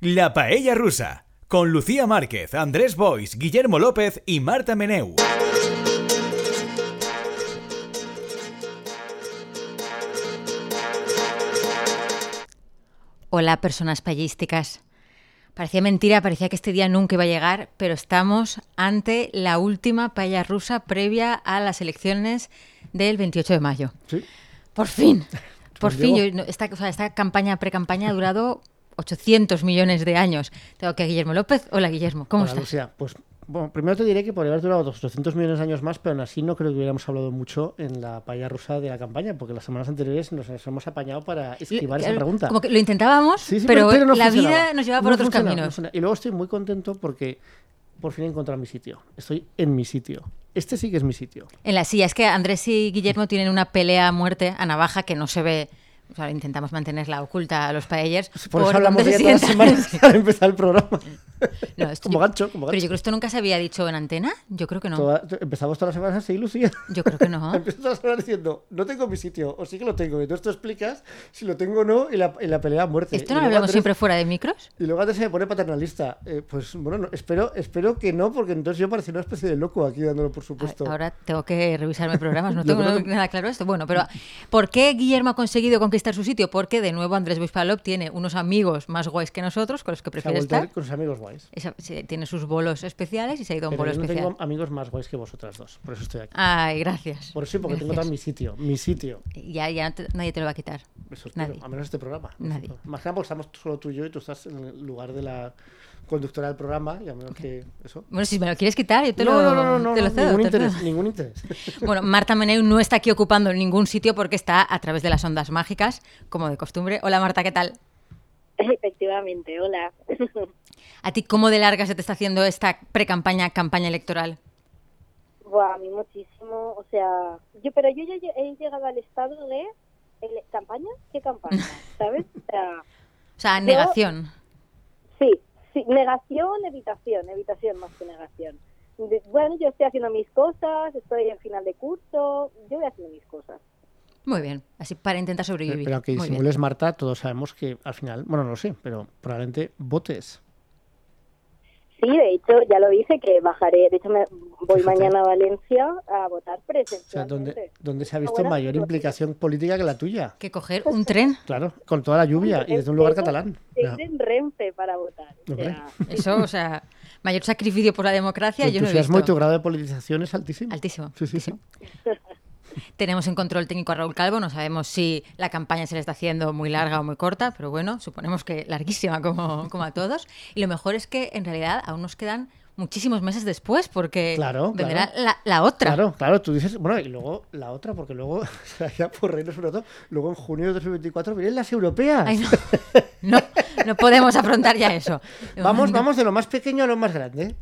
La Paella Rusa, con Lucía Márquez, Andrés Bois, Guillermo López y Marta Meneu. Hola, personas payísticas. Parecía mentira, parecía que este día nunca iba a llegar, pero estamos ante la última paella rusa previa a las elecciones del 28 de mayo. Sí. Por fin, por Pues fin. llegó. Yo- no, esta, o sea, esta campaña, pre-campaña ha durado 800 millones de años. Tengo que a Guillermo López. Hola, Guillermo, ¿cómo Hola, estás? Lucía. Pues bueno, primero te diré que podría haber durado 200 millones de años más, pero aún así no creo que hubiéramos hablado mucho en la paella rusa de la campaña, porque las semanas anteriores nos hemos apañado para esquivar esa pregunta. Como que lo intentábamos, Sí, sí, pero, no la funcionaba. vida nos lleva por No otros caminos. Y luego estoy muy contento porque por fin he encontrado mi sitio. Estoy en mi sitio. Este sí que es mi sitio. En la silla, es que Andrés y Guillermo tienen una pelea a muerte a navaja que no se ve. O sea, intentamos mantenerla oculta a los paellers. Por eso hablamos se todas las semanas al empezar el programa. No, esto como yo- gancho, como Pero yo creo que esto nunca se había dicho en antena. Yo creo que no. Toda- empezamos todas las semanas así, Lucía. Yo creo que no. Empiezo todas las semanas diciendo, no tengo mi sitio, o sí que lo tengo. Y tú explicas si lo tengo o no y la, y la pelea a muerte. ¿Esto no lo hablamos siempre fuera de micros? Y luego antes se me pone paternalista. Eh, pues bueno, no, espero, espero que no, porque entonces yo parecía una especie de loco aquí dándolo por supuesto. Ahora tengo que revisarme programas, no tengo que- nada claro esto. Bueno, pero ¿por qué Guillermo ha conseguido conquistar su sitio? Porque de nuevo Andrés Boispalop tiene unos amigos más guays que nosotros, con los que prefiere estar. con sus amigos guays. Esa- sí, tiene sus bolos especiales y se ha ido a un Pero bolo yo no especial. tengo amigos más guays que vosotras dos, por eso estoy aquí. Ay, gracias. Por eso y porque tengo tan mi sitio, mi sitio. Ya, ya te- nadie te lo va a quitar. Eso espero, Nadie. a menos este programa. Nadie. Más que nada porque estamos solo tú y yo y tú estás en el lugar de la conductora del programa y a menos que eso. Bueno, si me lo quieres quitar, yo te no, lo, no, no, no, te lo no, cedo. ningún te lo interés, cedo. ningún interés. Bueno, Marta Meneu no está aquí ocupando ningún sitio porque está a través de las ondas mágicas, como de costumbre. Hola Marta, ¿qué tal? Efectivamente, hola. ¿A ti cómo de larga se te está haciendo esta pre-campaña, campaña electoral? Buah, a mí muchísimo, o sea, yo pero yo ya he llegado al estado de campaña, ¿qué campaña? ¿Sabes? O sea, O sea, Yo- negación. sí, sí, negación, evitación, evitación más que negación. De- bueno, yo estoy haciendo mis cosas, estoy en final de curso, yo voy haciendo mis cosas. Muy bien, así para intentar sobrevivir. Pero aunque Muy bien. disimules Marta, todos sabemos que al final, bueno, no lo sé, pero probablemente votes. Sí, de hecho, ya lo hice que bajaré, de hecho me voy Fíjate. mañana a Valencia a votar O sea, presencialmente. donde, donde se ha Ah, visto mayor implicación política que la tuya. Que coger un tren, Claro, con toda la lluvia y desde un lugar catalán. En Renfe para votar. O sea, eso, o sea, mayor sacrificio por la democracia, Tu yo no he visto. tu grado de politización es altísimo. Altísimo. Sí, sí, sí. Tenemos en control técnico a Raúl Calvo, no sabemos si la campaña se le está haciendo muy larga o muy corta, pero bueno, suponemos que larguísima como, como a todos. Y lo mejor es que en realidad aún nos quedan muchísimos meses después, porque Claro, vendrá claro. La, la otra. Claro, claro, tú dices, bueno, y luego la otra, porque luego, ya por reírnos un rato, luego en junio de 2024 vienen las europeas. Ay, no. no, no podemos afrontar ya eso. Vamos, vamos de lo más pequeño a lo más grande.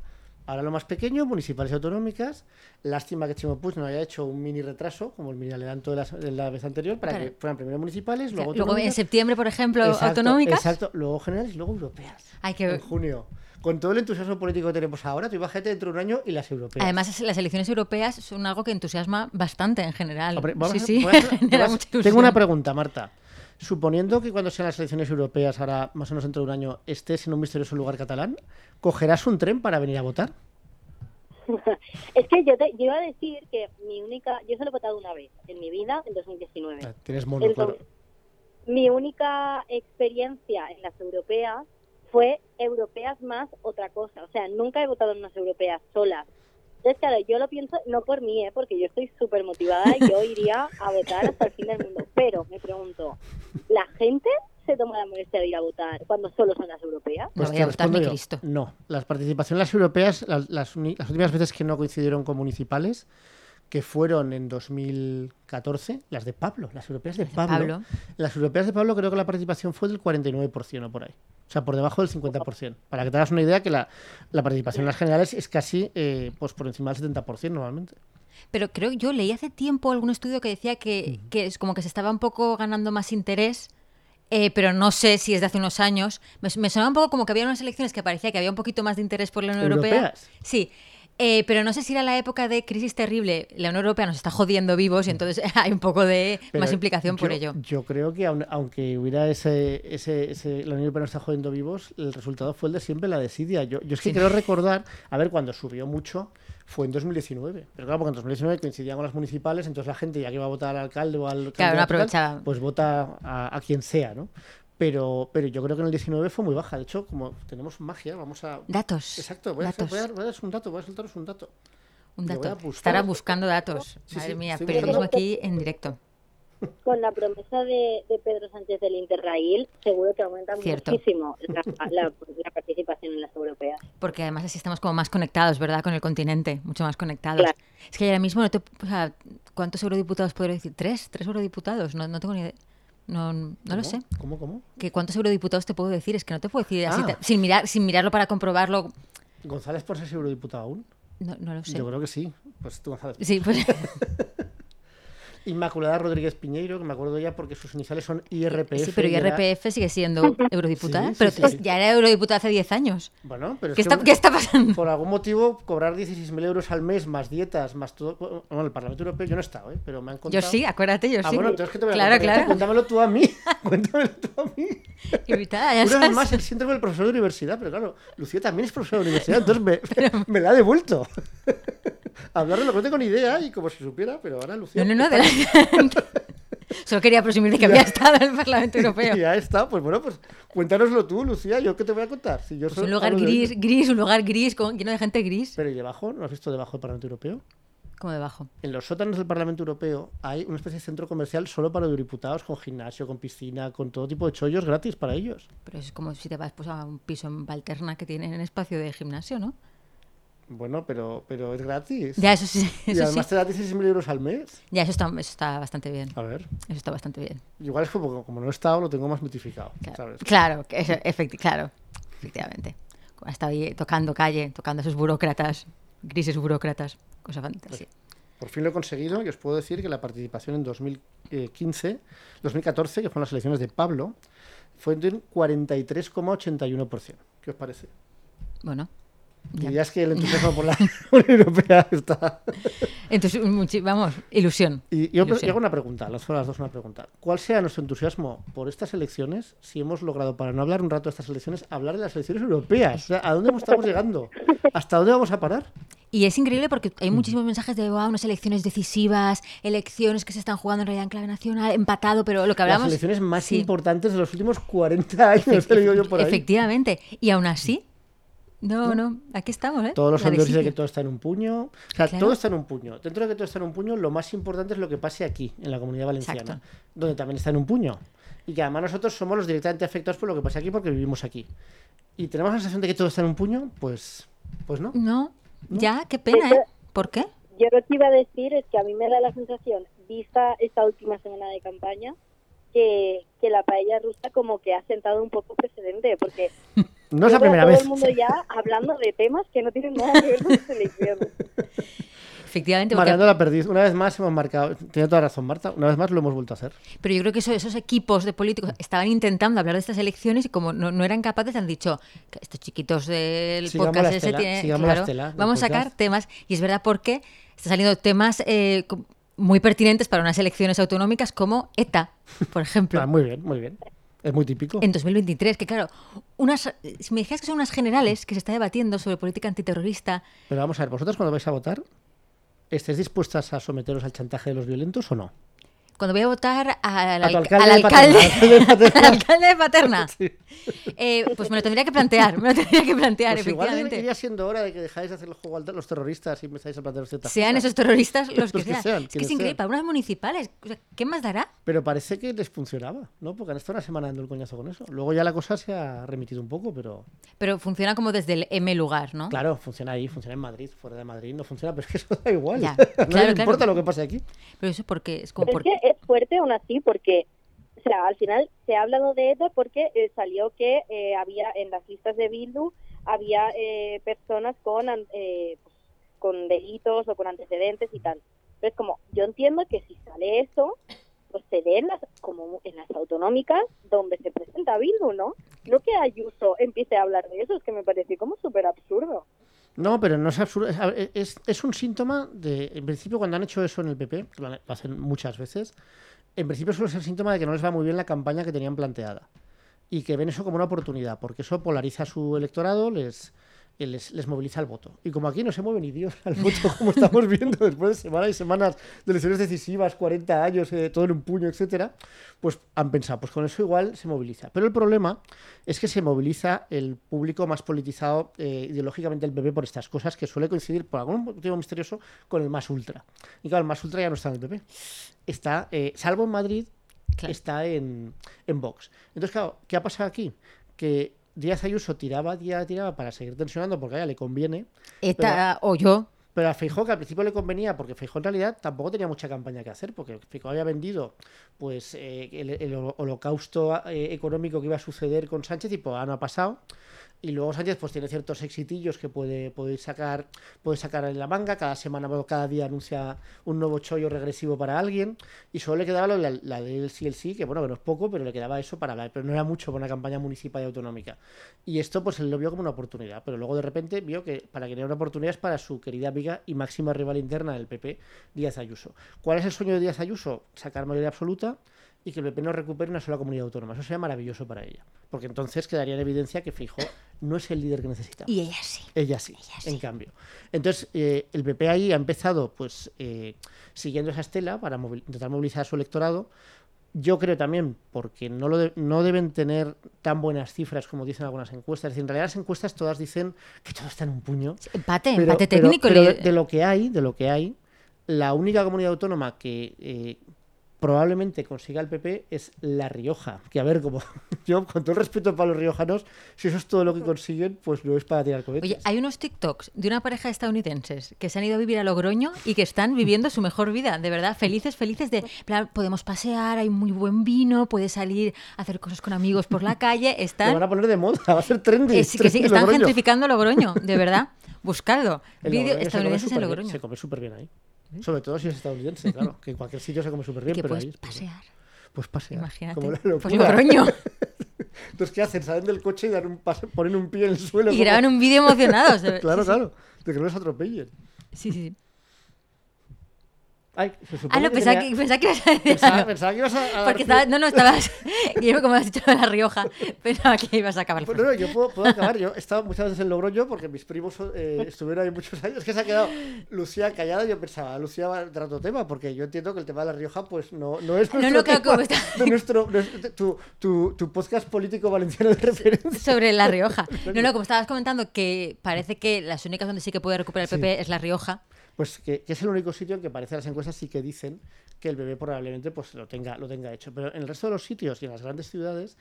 Ahora lo más pequeño, municipales y autonómicas. Lástima que Chimo Puig no haya hecho un mini retraso, como el mini adelanto de la, de la vez anterior, para Claro. que fueran primero municipales, O sea, luego luego en septiembre, por ejemplo, Exacto, autonómicas. Exacto, luego generales y luego europeas. Hay que En junio. Con todo el entusiasmo político que tenemos ahora, tú imagínate dentro de un año y las europeas. Además, las elecciones europeas son algo que entusiasma bastante en general. Hombre, vamos sí, a- sí, a Tengo una pregunta, Marta. Suponiendo que cuando sean las elecciones europeas, ahora más o menos dentro de un año, estés en un misterioso lugar catalán, ¿cogerás un tren para venir a votar? Es que yo, te, yo iba a decir que mi única, yo solo he votado una vez en mi vida, en 2019. Ah, Tienes mono, claro. Mi única experiencia en las europeas fue europeas más otra cosa. O sea, nunca he votado en unas europeas solas. Entonces, claro, yo lo pienso no por mí, ¿eh? porque yo estoy súper motivada y yo iría a votar hasta el fin del mundo. Pero me pregunto, ¿la gente se toma la molestia de ir a votar cuando solo son las europeas? No voy a Pues te votar respondo ni yo. Cristo. No, las participaciones europeas, las, las últimas veces que no coincidieron con municipales, que fueron en 2014, las de Pablo, las europeas de Pablo. Pablo. Las europeas de Pablo creo que la participación fue del 49% o por ahí. O sea, por debajo del 50%. Para que te hagas una idea que la, la participación en las generales es casi eh, pues por encima del 70% normalmente. Pero creo yo leí hace tiempo algún estudio que decía que, que es como que se estaba un poco ganando más interés, eh, pero no sé si es de hace unos años. Me, me sonaba un poco como que había unas elecciones que parecía que había un poquito más de interés por la Unión Europea. ¿Europeas? Sí. Eh, pero no sé si era la época de crisis terrible. La Unión Europea nos está jodiendo vivos y entonces hay un poco de Pero más implicación por yo- ello. Yo creo que aun- aunque hubiera ese, ese, ese- la Unión Europea no está jodiendo vivos, el resultado fue el de siempre, la desidia. Yo, yo es que Sí. quiero recordar, a ver, cuando subió mucho fue en 2019. Pero claro, porque en 2019 coincidían con las municipales, entonces la gente ya que iba a votar al alcalde o al Claro, no aprovechaba. pues vota a, a quien sea, ¿no? Pero, pero yo creo que en el 19 fue muy baja. De hecho, como tenemos magia, vamos a... Datos. Exacto, voy a, datos. voy a voy a daros un dato, voy a soltaros un dato. Un voy dato. a buscar. Estará buscando datos. Sí, Madre sí, mía, periodismo aquí en directo. Con la promesa de, de Pedro Sánchez del Interrail, seguro que aumenta Cierto. muchísimo la, la- la participación en las europeas. Porque además así estamos como más conectados, ¿verdad? Con el continente, mucho más conectados. Claro. Es que ahora mismo no te... o sea, ¿cuántos eurodiputados podría decir? ¿Tres? ¿Tres eurodiputados? No, no tengo ni idea. No, no lo sé. ¿Cómo, cómo? ¿Que ¿Cuántos eurodiputados te puedo decir? Es que no te puedo decir así, Ah. sin, mirar, sin mirarlo para comprobarlo. ¿González por ser eurodiputado aún? No, no lo sé. Yo creo que sí. Pues tú, González. Sí, pues Inmaculada Rodríguez Piñeiro, que me acuerdo ya porque sus iniciales son IRPF. sí, pero era- IRPF sigue siendo eurodiputada. Sí, sí, pero sí, tú- sí. ya era eurodiputada hace 10 años. Bueno, pero es ¿Qué que está, ¿Qué está pasando? por algún motivo cobrar 16.000 euros al mes, más dietas, más todo... Bueno, el Parlamento Europeo yo no he estado, ¿eh? pero me han Yo contado... sí, acuérdate, yo Ah, sí. bueno, entonces que te voy a claro, contar? claro. Cuéntamelo tú a mí. Cuéntamelo tú a mí. Invitada, ya Una vez más, el síndrome del profesor de universidad, pero claro, Lucía también es profesora de universidad, entonces me, me la ha devuelto. Hablarlo lo cuente con idea y como si supiera, pero ahora Lucía... No, no, no. de la- Solo quería presumir de que había estado en el Parlamento Europeo. Ya está, pues bueno, pues cuéntanoslo tú, Lucía, ¿yo qué te voy a contar? Si yo Pues soy- un lugar de gris, gris, un lugar gris, con, lleno de gente gris. Pero ¿y debajo? ¿No has visto debajo del Parlamento Europeo? Como debajo. En los sótanos del Parlamento Europeo hay una especie de centro comercial solo para eurodiputados, con gimnasio, con piscina, con todo tipo de chollos gratis para ellos. Pero es como si te vas pues, a un piso en Valterna que tienen espacio de gimnasio, ¿no? Bueno, pero, pero es gratis. Ya, eso sí. y Eso sí. además te da 16.000 euros al mes. Ya, eso está, eso está bastante bien. A ver, Eso está bastante bien. igual es como, como no he estado, lo tengo más mitificado, Claro, ¿sabes? claro, que eso- efecti- claro, efectivamente. Ha estado ahí tocando calle, tocando a esos burócratas, grises burócratas, cosa fantástica. Por fin lo he conseguido y os puedo decir que la participación en 2015, 2014, que fueron las elecciones de Pablo, fue de un 43,81%. ¿Qué os parece? Bueno. Dirías que el entusiasmo por la Unión Europea está... entonces, vamos, ilusión. Y yo, Ilusión. hago una pregunta, las dos una pregunta. ¿Cuál sea nuestro entusiasmo por estas elecciones si hemos logrado, para no hablar un rato de estas elecciones, hablar de las elecciones europeas? O sea, ¿A dónde estamos llegando? ¿Hasta dónde vamos a parar? Y es increíble porque hay muchísimos mensajes de wow, unas elecciones decisivas, elecciones que se están jugando en realidad en clave nacional, empatado, pero lo que hablamos. Las elecciones más Sí. importantes de los últimos 40 años, Efecti- yo por ahí. Efectivamente. Y aún así, no, no, aquí estamos, ¿eh? Todos los sondeos dicen que todo está en un puño. O sea, Claro. todo está en un puño. Dentro de que todo está en un puño, lo más importante es lo que pase aquí, en la comunidad valenciana, Exacto. donde también está en un puño. Y que además nosotros somos los directamente afectados por lo que pasa aquí porque vivimos aquí. Y tenemos la sensación de que todo está en un puño, pues, pues no. No, ya, qué pena, ¿eh? ¿Por qué? Yo lo que iba a decir es que a mí me da la sensación, vista esta última semana de campaña, que, que la paella rusa como que ha sentado un poco precedente, porque No es la primera a todo vez. el mundo ya hablando de temas que no tienen nada que ver con las elecciones. Efectivamente, porque- Marcando la perdiz. Una vez más hemos marcado. Tiene toda razón, Marta. Una vez más lo hemos vuelto a hacer. pero yo creo que eso- esos equipos de políticos estaban intentando hablar de estas elecciones y como no, no eran capaces han dicho estos chiquitos del Sigamos podcast la ese tienen- claro, estela vamos a sacar temas y es verdad porque están saliendo temas eh, muy pertinentes para unas elecciones autonómicas como ETA, por ejemplo. Ah, muy bien, muy bien. Es muy típico. En 2023, que claro, unas, si me dijeras que son unas generales que se está debatiendo sobre política antiterrorista, Pero vamos a ver, vosotros cuando vais a votar, ¿estáis dispuestas a someteros al chantaje de los violentos o no? Cuando voy a votar al, alcalde al de alcalde, de Paterna. al alcalde de Paterna, eh, pues me lo tendría que plantear, me lo tendría que plantear, Pues igual efectivamente. iría siendo hora de que dejáis de hacer el juego a los terroristas y empezáis a plantear ciertas Sean cosas. esos terroristas los que, Los que sean. sean, Es que es increíble, para unas municipales, o sea, ¿qué más dará? Pero parece que les funcionaba, ¿no? Porque han estado una semana dando el coñazo con eso. Luego ya la cosa se ha remitido un poco, pero Pero funciona como desde el M lugar, ¿no? claro, funciona ahí, funciona en Madrid, fuera de Madrid no funciona, pero es que eso da igual. Ya, claro, claro. importa lo que pase aquí. Pero eso porque es como Pero es porque... es fuerte aún así porque, o sea, al final se ha hablado de ETA porque eh, salió que eh, había en las listas de Bildu había eh, personas con pues, con delitos o con antecedentes y tal. Entonces, como yo entiendo que si sale eso, pues se dé en las, como en las autonómicas donde se presenta Bildu, ¿no? No que Ayuso empiece a hablar de eso, es que me parece como súper absurdo. No, pero no es absurdo. Es, es- un síntoma de. En principio, cuando han hecho eso en el PP, que lo hacen muchas veces, en principio suele ser síntoma de que no les va muy bien la campaña que tenían planteada. Y que ven eso como una oportunidad, porque eso polariza a su electorado, les, eh, les, les moviliza el voto. Y como aquí no se mueve ni Dios al voto, como estamos viendo después de semanas y semanas de elecciones decisivas, 40 años, eh, todo en un puño, etcétera, pues han pensado, pues con eso igual se moviliza. Pero el problema es que se moviliza el público más politizado eh, ideológicamente del PP por estas cosas que suele coincidir por algún motivo misterioso con el más ultra. Y claro, el más ultra ya no está en el PP. Está, eh, salvo en Madrid, Claro. está en, en Vox. Entonces, claro, ¿qué ha pasado aquí? Que Díaz Ayuso tiraba, tiraba, tiraba para seguir tensionando porque a ella le conviene, ETA o yo. pero a Feijó, que al principio le convenía, porque Feijó en realidad tampoco tenía mucha campaña que hacer, porque Feijó había vendido pues eh, el, el holocausto eh, económico que iba a suceder con Sánchez y pues ah, no ha pasado. Y luego Sánchez pues tiene ciertos exitillos que puede, puede sacar puede sacar en la manga. Cada semana o cada día anuncia un nuevo chollo regresivo para alguien. Y solo le quedaba la, del sí el sí, que bueno, que no es poco, pero le quedaba eso para hablar. Pero no era mucho para una campaña municipal y autonómica. Y esto pues él lo vio como una oportunidad. Pero luego de repente vio que para que era una oportunidad es para su querida amiga y máxima rival interna del PP, Díaz Ayuso. ¿Cuál es el sueño de Díaz Ayuso? Sacar mayoría absoluta y que el PP no recupere una sola comunidad autónoma. Eso sería maravilloso para ella. Porque entonces quedaría en evidencia que Fijo no es el líder que necesita. Y ella sí. Ella sí, Ella sí. en cambio. Entonces, eh, el PP ahí ha empezado, pues, eh, siguiendo esa estela para intentar movilizar a su electorado. Yo creo también, porque no, lo de- no deben tener tan buenas cifras como dicen algunas encuestas. Es decir, en realidad las encuestas todas dicen que todo está en un puño. Empate, Pero- empate técnico. pero le- de, de lo que hay, de lo que hay, la única comunidad autónoma que eh, probablemente consiga el PP es La Rioja. Que a ver, como yo, con todo el respeto para los riojanos, si eso es todo lo que consiguen, pues no es para tirar cohetes. Oye, hay unos TikToks de una pareja de estadounidenses que se han ido a vivir a Logroño y que están viviendo su mejor vida, de verdad, felices, felices de, plan, podemos pasear, hay muy buen vino, puedes salir a hacer cosas con amigos por la calle, Lo están, van a poner de moda, va a ser trendy. eh, sí, que sí, están Logroño. gentrificando Logroño, de verdad, buscadlo. Vídeo estadounidenses en Logroño. Se come súper bien ahí. Sobre todo si es estadounidense, claro. Que en cualquier sitio se come súper bien, que pero puedes ahí. pasear, Pues pasear. imagínate. Como la Pues locura. Logroño. Entonces, ¿qué hacen? Salen del coche y dan un pase- ponen un pie en el suelo. Y como- graban un vídeo emocionados. Claro, claro. De que no les atropellen. Sí, sí, sí. Ay, se supone Ah, no, que pensaba tenía- que, pensaba que ibas a decir Pensaba, pensaba que ibas a. Porque estaba, no, no, estabas. Guillermo, como has dicho de La Rioja, pensaba que ibas a acabar. Pues no, no, yo puedo, puedo acabar. Yo he estado muchas veces en Logroño porque mis primos eh, estuvieron ahí muchos años. Es que se ha quedado Lucía callada. Yo pensaba, Lucía va a a otro tema porque yo entiendo que el tema de La Rioja pues no, no es No, nuestro no, claro, tema, como está- nuestro, nuestro- tu, tu, tu podcast político valenciano de referencia. Sobre La Rioja. No, no, como estabas comentando, que parece que las únicas donde sí que puede recuperar el Sí. PP es La Rioja. Pues que, que es el único sitio en que parece las encuestas sí que dicen que el bebé probablemente pues lo tenga, lo tenga hecho. Pero en el resto de los sitios y en las grandes ciudades,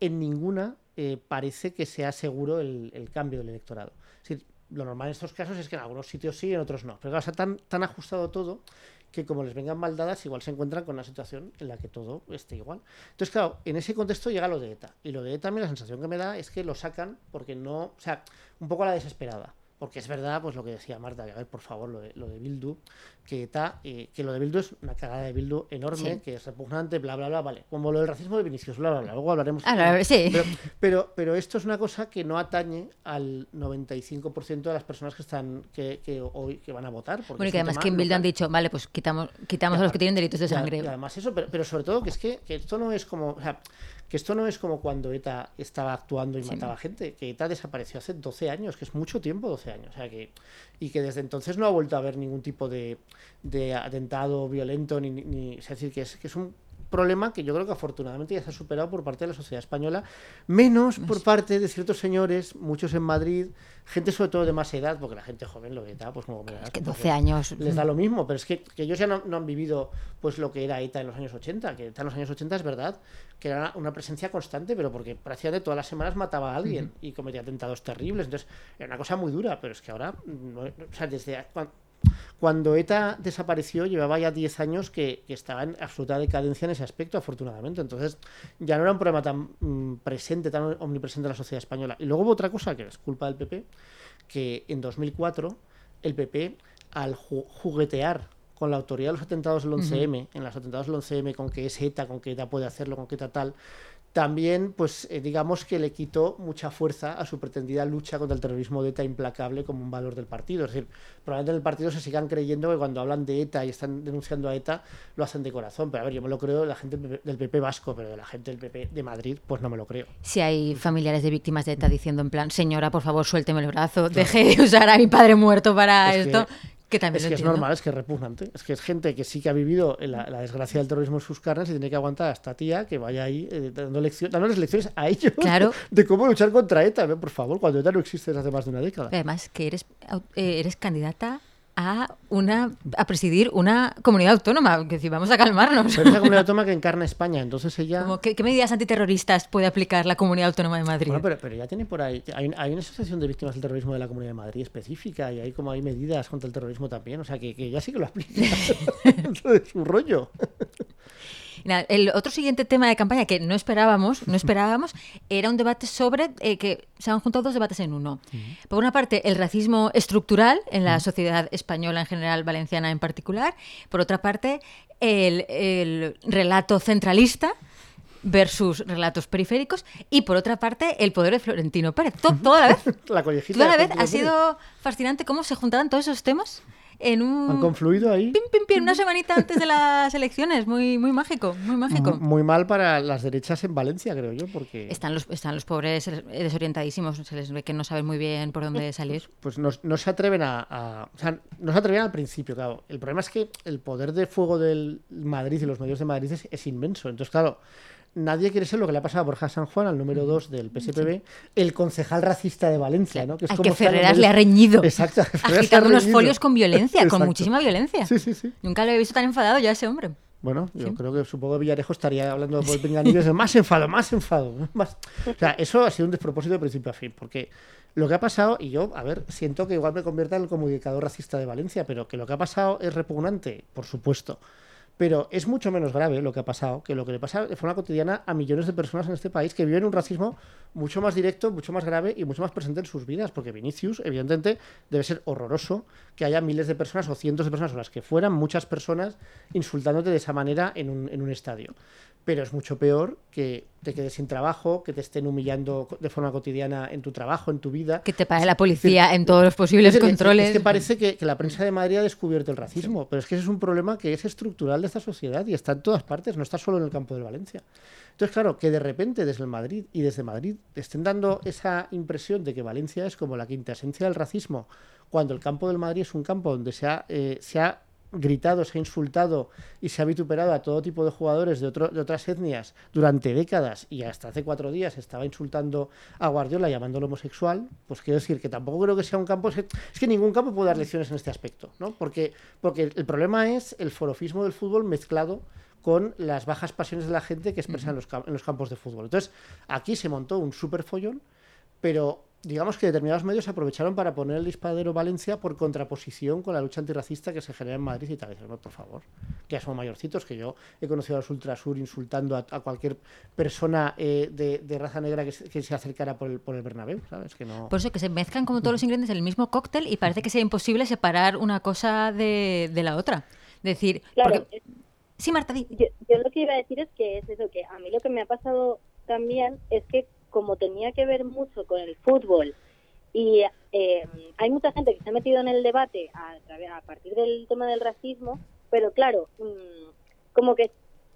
en ninguna eh, parece que sea seguro el, el cambio del electorado. Es decir, lo normal en estos casos es que en algunos sitios sí y en otros no. Pero claro, está tan, tan ajustado todo que como les vengan mal dadas, igual se encuentran con una situación en la que todo esté igual. Entonces, claro, en ese contexto llega lo de ETA. Y lo de ETA, a mí la sensación que me da es que lo sacan porque no, o sea, un poco a la desesperada. Porque es verdad, pues lo que decía Marta, que a ver, por favor, lo de, lo de Bildu, que ETA, eh, que lo de Bildu es una cagada de Bildu enorme, Sí. que es repugnante, bla, bla, bla, vale. Como lo del racismo de Vinicius, bla, bla, bla. Luego hablaremos. Ah, la- sí. Pero, pero, pero esto es una cosa que no atañe al 95% de las personas que están que, que hoy que van a votar. porque Bueno, y que además que en Bildu han dicho, vale, pues quitamos, quitamos a los que tienen delitos de sangre. Y además eso, pero, pero sobre todo que es que, que esto no es como, o sea, que esto no es como cuando ETA estaba actuando y Sí. mataba gente, que ETA desapareció hace 12 años, que es mucho tiempo, 12 años, o sea que y que desde entonces no ha vuelto a haber ningún tipo de, de atentado violento ni- ni- es decir, que es que es un problema que yo creo que afortunadamente ya se ha superado por parte de la sociedad española, menos por parte de ciertos señores, muchos en Madrid, gente sobre todo de más edad, porque la gente joven lo de ETA, pues como Es que porque- 12 años. les da lo mismo, pero es que, que ellos ya no, no han vivido pues lo que era ETA en los años 80, que ETA en los años 80 es verdad, que era una presencia constante, pero porque prácticamente todas las semanas mataba a alguien y cometía atentados terribles, entonces era una cosa muy dura, pero es que ahora, no- o sea, desde a- cuan- cuando ETA desapareció llevaba ya 10 años que, que estaba en absoluta decadencia en ese aspecto, afortunadamente, entonces ya no era un problema tan mm, presente, tan omnipresente en la sociedad española. Y luego hubo otra cosa que es culpa del PP, que en 2004 el PP, al ju- juguetear con la autoridad de los atentados del 11M, en los atentados del 11M, con que es ETA, con que ETA puede hacerlo, con que ETA tal, también, pues eh, digamos que le quitó mucha fuerza a su pretendida lucha contra el terrorismo de ETA implacable como un valor del partido. Es decir, probablemente en el partido se sigan creyendo que cuando hablan de ETA y están denunciando a ETA, lo hacen de corazón. Pero a ver, yo me lo creo de la gente del PP vasco, pero de la gente del PP de Madrid, pues no me lo creo. Si hay familiares de víctimas de ETA diciendo en plan, señora, por favor, suélteme el brazo, deje de usar a mi padre muerto para esto. Que también es que es normal, es que es repugnante. Es que es gente que sí que ha vivido la, desgracia del terrorismo en sus carnes y tiene que aguantar a esta tía que vaya ahí eh, dando lecciones, dándoles lecciones a ellos de cómo luchar contra ETA. Por favor, cuando ETA no existe desde hace más de una década. Además, que eres, eh, eres candidata a una a presidir una comunidad autónoma, que si vamos a calmarnos. Pero es una comunidad autónoma que encarna España, entonces ella... ¿qué, medidas antiterroristas puede aplicar la comunidad autónoma de Madrid? Bueno, pero, pero ya tiene por ahí, hay, hay, una asociación de víctimas del terrorismo de la comunidad de Madrid específica y hay como hay medidas contra el terrorismo también, o sea que, que ya sí que lo aplica. es su rollo el otro siguiente tema de campaña que no esperábamos, no esperábamos, era un debate sobre eh, que se han juntado dos debates en uno. Por una parte, el racismo estructural en la sociedad española en general, valenciana en particular. Por otra parte, el, relato centralista versus relatos periféricos. Y por otra parte el poder de Florentino Pérez. toda la vez, la toda la vez ha sido fascinante cómo se juntaban todos esos temas en un... Han confluido ahí. Pim, pim, pim, una semanita antes de las elecciones. Muy, muy mágico, muy mágico. Muy mal para las derechas en Valencia, creo yo, porque... Están los, están los pobres desorientadísimos, se les ve que no saben muy bien por dónde salir. Pues no, no se atreven a, O sea, no se atreven al principio, claro. El problema es que el poder de fuego del Madrid y los medios de Madrid es, es inmenso. Entonces, claro nadie quiere ser lo que le ha pasado a Borja San Juan, al número 2 del PSPB, el concejal racista de Valencia, ¿no? Que es que Ferreras le ha reñido. Exacto. Agitando unos folios con violencia, con muchísima violencia. Sí, sí, sí. Nunca lo he visto tan enfadado ya ese hombre. Bueno, yo creo que supongo que Villarejo estaría hablando por pinganillos de más enfado, más enfado. Más... O sea, eso ha sido un despropósito de principio a fin, porque lo que ha pasado, y yo, a ver, siento que igual me convierta en el comunicador racista de Valencia, pero que lo que ha pasado es repugnante, por supuesto. Pero es mucho menos grave lo que ha pasado que lo que le pasa de forma cotidiana a millones de personas en este país que viven un racismo mucho más directo, mucho más grave y mucho más presente en sus vidas. Porque Vinicius, evidentemente, debe ser horroroso que haya miles de personas o cientos de personas o las que fueran, muchas personas insultándote de esa manera en un, en un estadio pero es mucho peor que te quedes sin trabajo, que te estén humillando de forma cotidiana en tu trabajo, en tu vida. Que te pague la policía en todos los posibles controles. Es, que parece que, la prensa de Madrid ha descubierto el racismo, pero es que ese es un problema que es estructural de esta sociedad y está en todas partes, no está solo en el campo de Valencia. Entonces, claro, que de repente desde el Madrid y desde Madrid estén dando esa impresión de que Valencia es como la quinta esencia del racismo, cuando el campo del Madrid es un campo donde se ha, eh, se ha gritado, se ha insultado y se ha vituperado a todo tipo de jugadores de, otras etnias durante décadas y hasta hace cuatro días estaba insultando a Guardiola llamándolo homosexual, pues quiero decir que tampoco creo que sea un campo... Es que ningún campo puede dar lecciones en este aspecto, ¿no? Porque, porque el problema es el forofismo del fútbol mezclado con las bajas pasiones de la gente que expresan en los campos de fútbol. Entonces, aquí se montó un super follón, pero digamos que determinados medios aprovecharon para poner el disparadero Valencia por contraposición con la lucha antirracista que se genera en Madrid y tal. No, por favor, que ya son mayorcitos, que yo he conocido a los Ultrasur insultando a, cualquier persona eh, de, raza negra que, se acercara por el, por el Bernabéu, ¿sabes? Que no... Por eso que se mezclan como todos los ingredientes en el mismo cóctel y parece que sea imposible separar una cosa de, la otra. Decir, claro, Sí, Marta, Yo, yo lo que iba a decir es que es eso, que a mí lo que me ha pasado también es que como tenía que ver mucho con el fútbol y eh, hay mucha gente que se ha metido en el debate a, a partir del tema del racismo, pero claro, mm, como que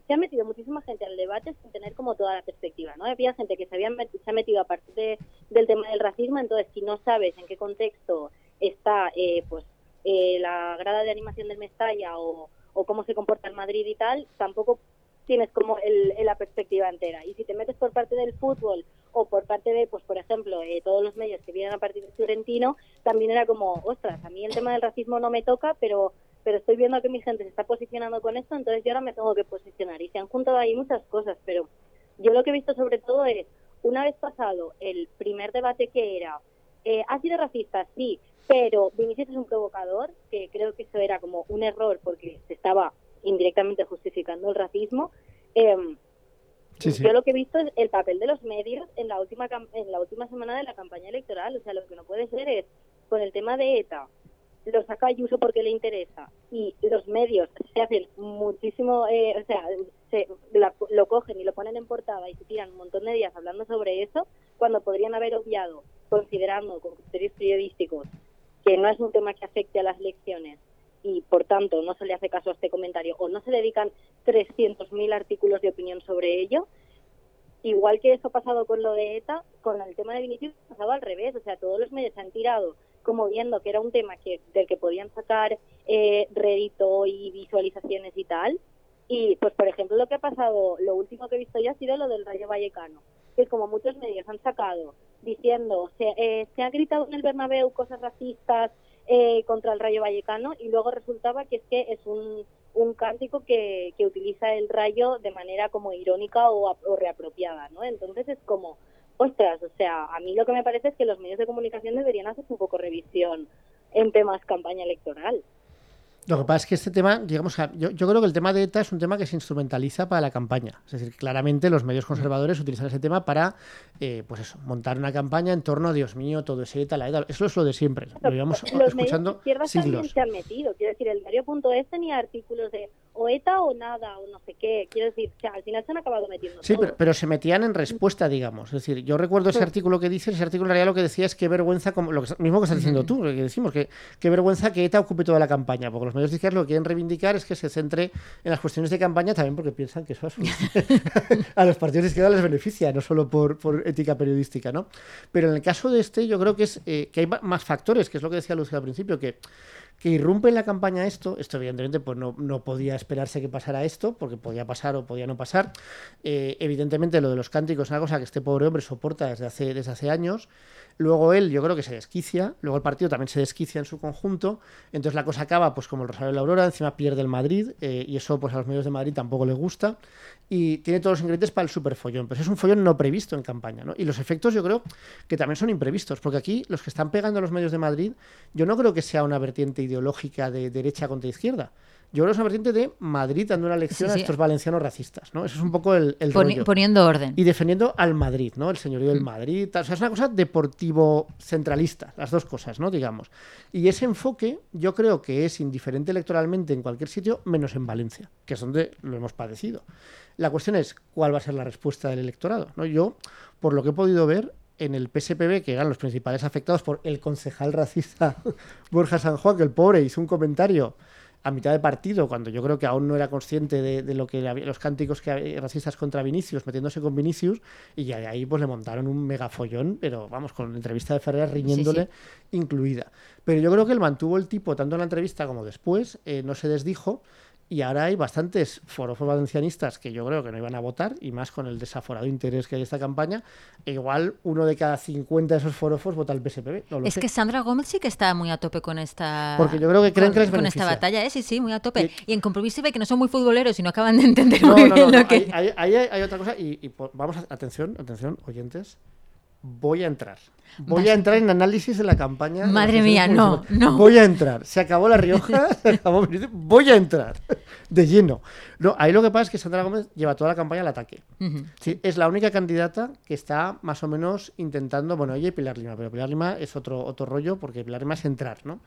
se ha metido muchísima gente al debate sin tener como toda la perspectiva, ¿no? Había gente que se, había se ha metido a partir del tema del racismo, entonces si no sabes en qué contexto está eh, pues eh, la grada de animación del Mestalla o, o cómo se comporta el Madrid y tal, tampoco tienes como el, la perspectiva entera. Y si te metes por parte del fútbol o por parte de, pues por ejemplo, eh, todos los medios que vienen a partir de Fiorentino, también era como, ostras, a mí el tema del racismo no me toca, pero pero estoy viendo que mi gente se está posicionando con esto, entonces yo ahora me tengo que posicionar. Y se han juntado ahí muchas cosas, pero yo lo que he visto sobre todo es, una vez pasado el primer debate que era, eh, ¿ha sido racista? Sí, pero Vinicius es un provocador, que creo que eso era como un error porque se estaba indirectamente justificando el racismo. Yo lo que he visto es el papel de los medios en la última en la última semana de la campaña electoral. O sea, lo que no puede ser es con el tema de ETA lo saca Ayuso porque le interesa y los medios se hacen muchísimo, eh, o sea, se lo cogen y lo ponen en portada y se tiran un montón de días hablando sobre eso, cuando podrían haber obviado, considerando con criterios periodísticos, que no es un tema que afecte a las elecciones y por tanto no se le hace caso a este comentario o no se dedican 300.000 artículos de opinión sobre ello, igual que eso ha pasado con lo de ETA, con el tema de Vinicius ha pasado al revés, o sea, todos los medios han tirado como viendo que era un tema que del que podían sacar eh, rédito y visualizaciones y tal. Y pues por ejemplo lo que ha pasado, lo último que he visto ya ha sido lo del Rayo Vallecano, que como muchos medios han sacado diciendo se, eh, se ha gritado en el Bernabéu cosas racistas eh, contra el Rayo Vallecano y luego resultaba que es que es un, un cántico que, que utiliza el Rayo de manera como irónica o, o reapropiada, ¿no? Entonces es como ostras, o sea, a mí lo que me parece es que los medios de comunicación deberían hacer un poco revisión en temas campaña electoral. Lo que pasa es que este tema, digamos, yo, yo, creo que el tema de ETA es un tema que se instrumentaliza para la campaña. Es decir, claramente los medios conservadores utilizan ese tema para, eh, pues eso, montar una campaña en torno a Dios mío, todo ese ETA, la ETA. Eso es lo de siempre. Lo llevamos los escuchando medios siglos. se han metido. Quiero decir, el diario.es tenía artículos de o ETA o nada, o no sé qué. Quiero decir, o sea, al final se han acabado metiendo. Sí, pero, pero, se metían en respuesta, digamos. Es decir, yo recuerdo ese artículo que dices, ese artículo en realidad lo que decía es qué vergüenza, como lo mismo que estás diciendo tú, lo que decimos, que qué vergüenza que ETA ocupe toda la campaña, porque los medios de izquierda lo que quieren reivindicar es que se centre en las cuestiones de campaña también porque piensan que eso a, a los partidos de izquierda les beneficia, no solo por, por, ética periodística, ¿no? Pero en el caso de este yo creo que es eh, que hay más factores, que es lo que decía Lucía al principio, que que irrumpe en la campaña esto, esto evidentemente pues no, no, podía esperarse que pasara esto, porque podía pasar o podía no pasar. Eh, evidentemente lo de los cánticos es una cosa que este pobre hombre soporta desde hace, desde hace años. Luego él, yo creo que se desquicia, luego el partido también se desquicia en su conjunto, entonces la cosa acaba pues como el Rosario de la Aurora, encima pierde el Madrid, eh, y eso pues a los medios de Madrid tampoco les gusta, y tiene todos los ingredientes para el superfollón, pero es un follón no previsto en campaña, ¿no? Y los efectos yo creo que también son imprevistos, porque aquí los que están pegando a los medios de Madrid, yo no creo que sea una vertiente ideológica de derecha contra izquierda, yo creo que es una vertiente de Madrid dando una lección Sí, sí. a estos valencianos racistas, ¿no? Eso es un poco el, el Poni- rollo. poniendo orden. Y defendiendo al Madrid, ¿no? El señorío Mm. del Madrid. tal. O sea, es una cosa deportivo centralista, las dos cosas, ¿no? Digamos. Y ese enfoque yo creo que es indiferente electoralmente en cualquier sitio, menos en Valencia, que es donde lo hemos padecido. La cuestión es cuál va a ser la respuesta del electorado, ¿no? Yo, por lo que he podido ver, en el PSPB, que eran los principales afectados por el concejal racista Borja San Juan, que el pobre hizo un comentario a mitad de partido, cuando yo creo que aún no era consciente de, de lo que había, los cánticos que había, racistas contra Vinicius, metiéndose con Vinicius, y de ahí pues le montaron un megafollón, pero vamos, con la entrevista de Ferrer riñéndole Sí, incluida. Pero yo creo que él mantuvo el tipo tanto en la entrevista como después, eh, no se desdijo, y ahora hay bastantes forofos valencianistas que yo creo que no iban a votar, y más con el desaforado interés que hay en esta campaña. E igual uno de cada 50 de esos forofos vota al PSPB. No Es sé. que Sandra Gómez sí que está muy a tope con esta. Porque yo creo que creen con, que les con esta batalla, ¿eh? Sí, sí, muy a tope. Y- Y, en compromiso ve que no son muy futboleros y no acaban de entender No, muy no, no, bien no, lo que. Ahí, hay otra cosa y, y por- vamos a, atención, atención, oyentes. Voy a entrar. Voy Vas- a entrar en análisis de la campaña. Madre mía, no, no. Voy a entrar. Se acabó La Rioja, se acabó Benito, Voy a entrar. De lleno. No, ahí lo que pasa es que Sandra Gómez lleva toda la campaña al ataque. Sí, es la única candidata que está más o menos intentando, bueno, ella y Pilar Lima, pero Pilar Lima es otro, otro rollo porque Pilar Lima es entrar, ¿no?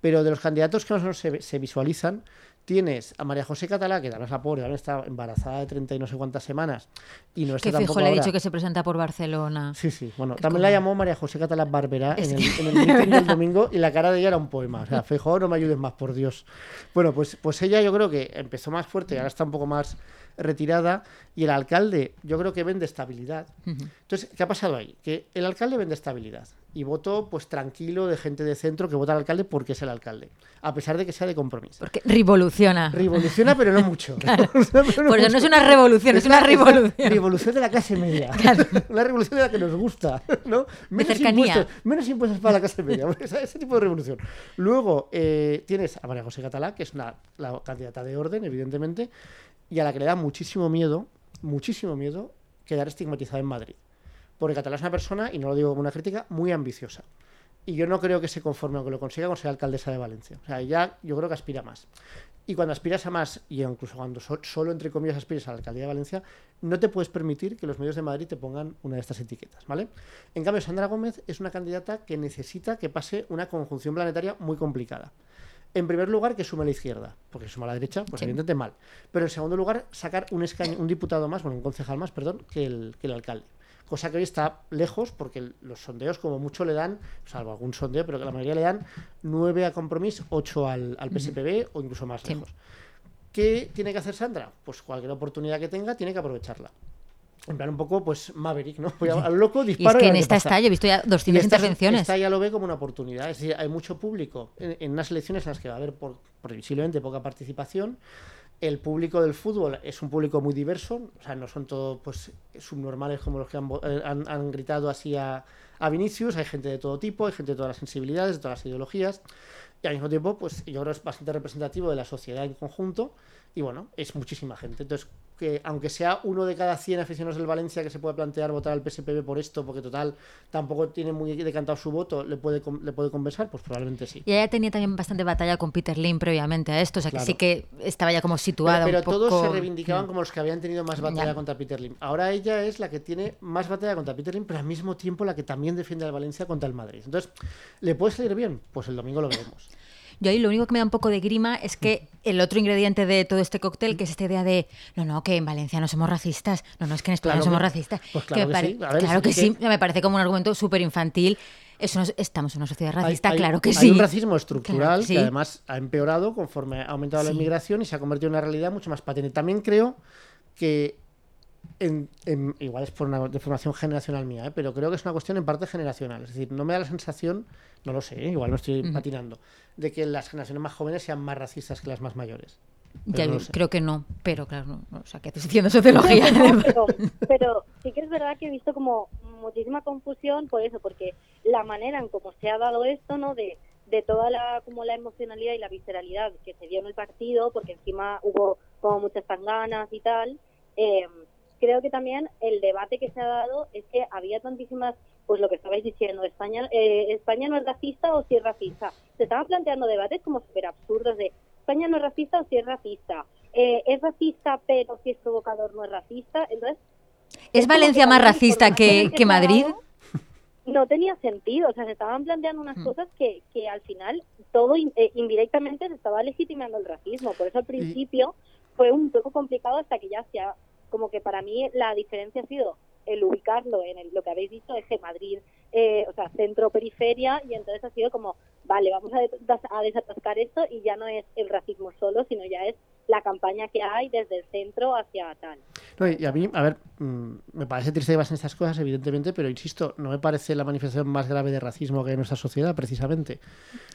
Pero de los candidatos que más o menos se, se visualizan, tienes a María José Catalá, que también es la pobre, también está embarazada de 30 y no sé cuántas semanas, y no está Que tampoco fijo le ha ahora. dicho que se presenta por Barcelona. Sí, sí. Bueno, también la llamó María José Catalá Barbera en el, que- en el meeting del domingo y la cara de ella era un poema. O sea, Feijóo, no me ayudes más, por Dios. Bueno, pues, pues ella yo creo que empezó más fuerte y ahora está un poco más retirada y el alcalde yo creo que vende estabilidad. Entonces, ¿qué ha pasado ahí? Que el alcalde vende estabilidad y votó pues tranquilo de gente de centro que vota al alcalde porque es el alcalde, a pesar de que sea de compromiso. Porque revoluciona. Revoluciona, pero no mucho. Pero Por eso no es una revolución, es una revolución. revolución de la clase media. Una revolución de la que nos gusta. ¿no? Menos, cercanía. impuestos, menos impuestos para la clase media. Ese, ese tipo de revolución. Luego eh, tienes a María José Catalá, que es una, la candidata de orden, evidentemente, y a la que le da muchísimo miedo, muchísimo miedo, quedar estigmatizada en Madrid. Porque Catalá es una persona, y no lo digo como una crítica, muy ambiciosa. Y yo no creo que se conforme o que lo consiga con ser alcaldesa de Valencia. O sea, ella yo creo que aspira más. Y cuando aspiras a más, y incluso cuando so- solo entre comillas aspiras a la alcaldía de Valencia, no te puedes permitir que los medios de Madrid te pongan una de estas etiquetas, ¿vale? En cambio, Sandra Gómez es una candidata que necesita que pase una conjunción planetaria muy complicada. En primer lugar, que sume a la izquierda, porque suma a la derecha, pues Sí. evidentemente mal. Pero en segundo lugar, sacar un, escaño, un diputado más, bueno, un concejal más, perdón, que el, que el alcalde. Cosa que hoy está lejos, porque los sondeos, como mucho, le dan, salvo algún sondeo, pero que la mayoría le dan 9 a Compromís, 8 al, al PSPB o incluso más Sí. lejos. ¿Qué tiene que hacer Sandra? Pues cualquier oportunidad que tenga, tiene que aprovecharla. En plan, un poco, pues, Maverick, ¿no? Voy a, a lo loco, Y disparo. es que a en esta pasa. está, yo he visto ya Y 200 esta, intervenciones. esta ya lo ve como una oportunidad. Es decir, hay mucho público en, en unas elecciones en las que va a haber por, previsiblemente poca participación. El público del fútbol es un público muy diverso, o sea, no son todos pues, subnormales como los que eh, han- han gritado así a, a Vinicius. Hay gente de todo tipo, hay gente de todas las sensibilidades, de todas las ideologías. Y al mismo tiempo, pues yo creo que es bastante representativo de la sociedad en conjunto. Y bueno, es muchísima gente. Entonces, que aunque sea uno de cada 100 aficionados del Valencia que se puede plantear votar al PSPB por esto, porque total tampoco tiene muy decantado su voto, le puede, le puede conversar, pues probablemente sí. Y ella tenía también bastante batalla con Peter Lim previamente a esto, o sea que Claro. sí que estaba ya como situada Pero, un pero poco... todos se reivindicaban como los que habían tenido más batalla Ya. contra Peter Lim. Ahora ella es la que tiene más batalla contra Peter Lim, pero al mismo tiempo la que también defiende al Valencia contra el Madrid. Entonces, ¿le puede salir bien? Pues el domingo lo veremos. Yo ahí lo único que me da un poco de grima es que el otro ingrediente de todo este cóctel, que es esta idea de, no, no, que en Valencia no somos racistas, no, no, es que en España Claro no somos que- racistas. pues claro que sí. Ver, claro que sí, me parece como un argumento súper infantil. Eso no es- estamos en una sociedad racista, Hay- hay- claro que hay sí. un racismo estructural Claro que sí. que además ha empeorado conforme ha aumentado la inmigración y se ha convertido en una realidad mucho más patente. También creo que, en- en- igual es por una deformación generacional mía, ¿eh? pero creo que es una cuestión en parte generacional. Es decir, no me da la sensación, no lo sé, ¿eh? igual me estoy patinando, de que las generaciones más jóvenes sean más racistas que las más mayores. Pero Ya, no creo que no, pero claro, no, o sea, que haces haciendo sociología. No, pero, pero sí que es verdad que he visto como muchísima confusión por eso, porque la manera en cómo se ha dado esto, ¿no? De, de toda la como la emocionalidad y la visceralidad que se dio en el partido, porque encima hubo como muchas tanganas y tal. eh, creo que también el debate que se ha dado es que había tantísimas, pues lo que estabais diciendo, España, eh, España no es racista o si es racista. Se estaban planteando debates como súper absurdos de España no es racista o si es racista. Eh, es racista, pero si es provocador no es racista. Entonces, ¿Es Valencia que más racista que, que Madrid? No tenía sentido, o sea, se estaban planteando unas Mm. cosas que, que al final todo in- eh, indirectamente se estaba legitimando el racismo. Por eso al principio fue un poco complicado hasta que ya se ha, como que para mí la diferencia ha sido el ubicarlo en el- lo que habéis dicho, eje Madrid, eh, o sea, centro-periferia, y entonces ha sido como, vale, vamos a, a desatascar esto y ya no es el racismo solo, sino ya es la campaña que hay desde el centro hacia tal. No, y a mí, a ver, mm, me parece triste que pasen estas cosas, evidentemente, pero insisto, no me parece la manifestación más grave de racismo que hay en nuestra sociedad, precisamente.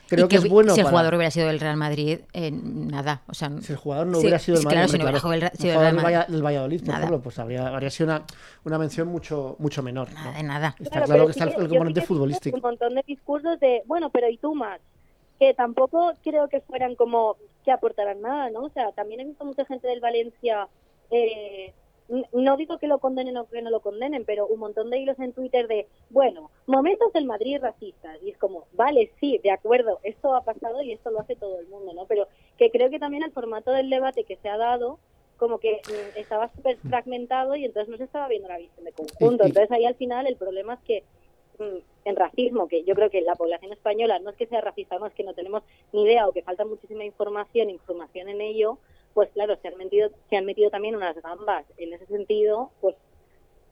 Creo Y que, es bueno si el para- jugador hubiera sido del Real Madrid, eh, nada. O sea, Si el jugador no Sí, hubiera sido el Madrid, claro, si no hubiera jugado el sido el jugador Real Valla- del Valladolid, por Nada. ejemplo, pues habría, habría sido una, una mención mucho, mucho menor. ¿no? nada de nada. Está claro pero que sí está el, el sí componente que futbolístico. Un montón de discursos de, bueno, pero ¿y tú más? Que tampoco creo que fueran como que aportaran nada, ¿no? O sea, también he visto mucha gente del Valencia, eh, no digo que lo condenen o que no lo condenen, pero un montón de hilos en Twitter de, bueno, momentos del Madrid racistas. Y es como, vale, sí, de acuerdo, esto ha pasado y esto lo hace todo el mundo, ¿no? Pero que creo que también el formato del debate que se ha dado como que mm, estaba súper fragmentado y entonces no se estaba viendo la visión de conjunto. Entonces ahí al final el problema es que en racismo, que yo creo que la población española no es que sea racista, no es que no tenemos ni idea o que falta muchísima información, información en ello, pues claro, se han metido, se han metido también unas gambas en ese sentido, pues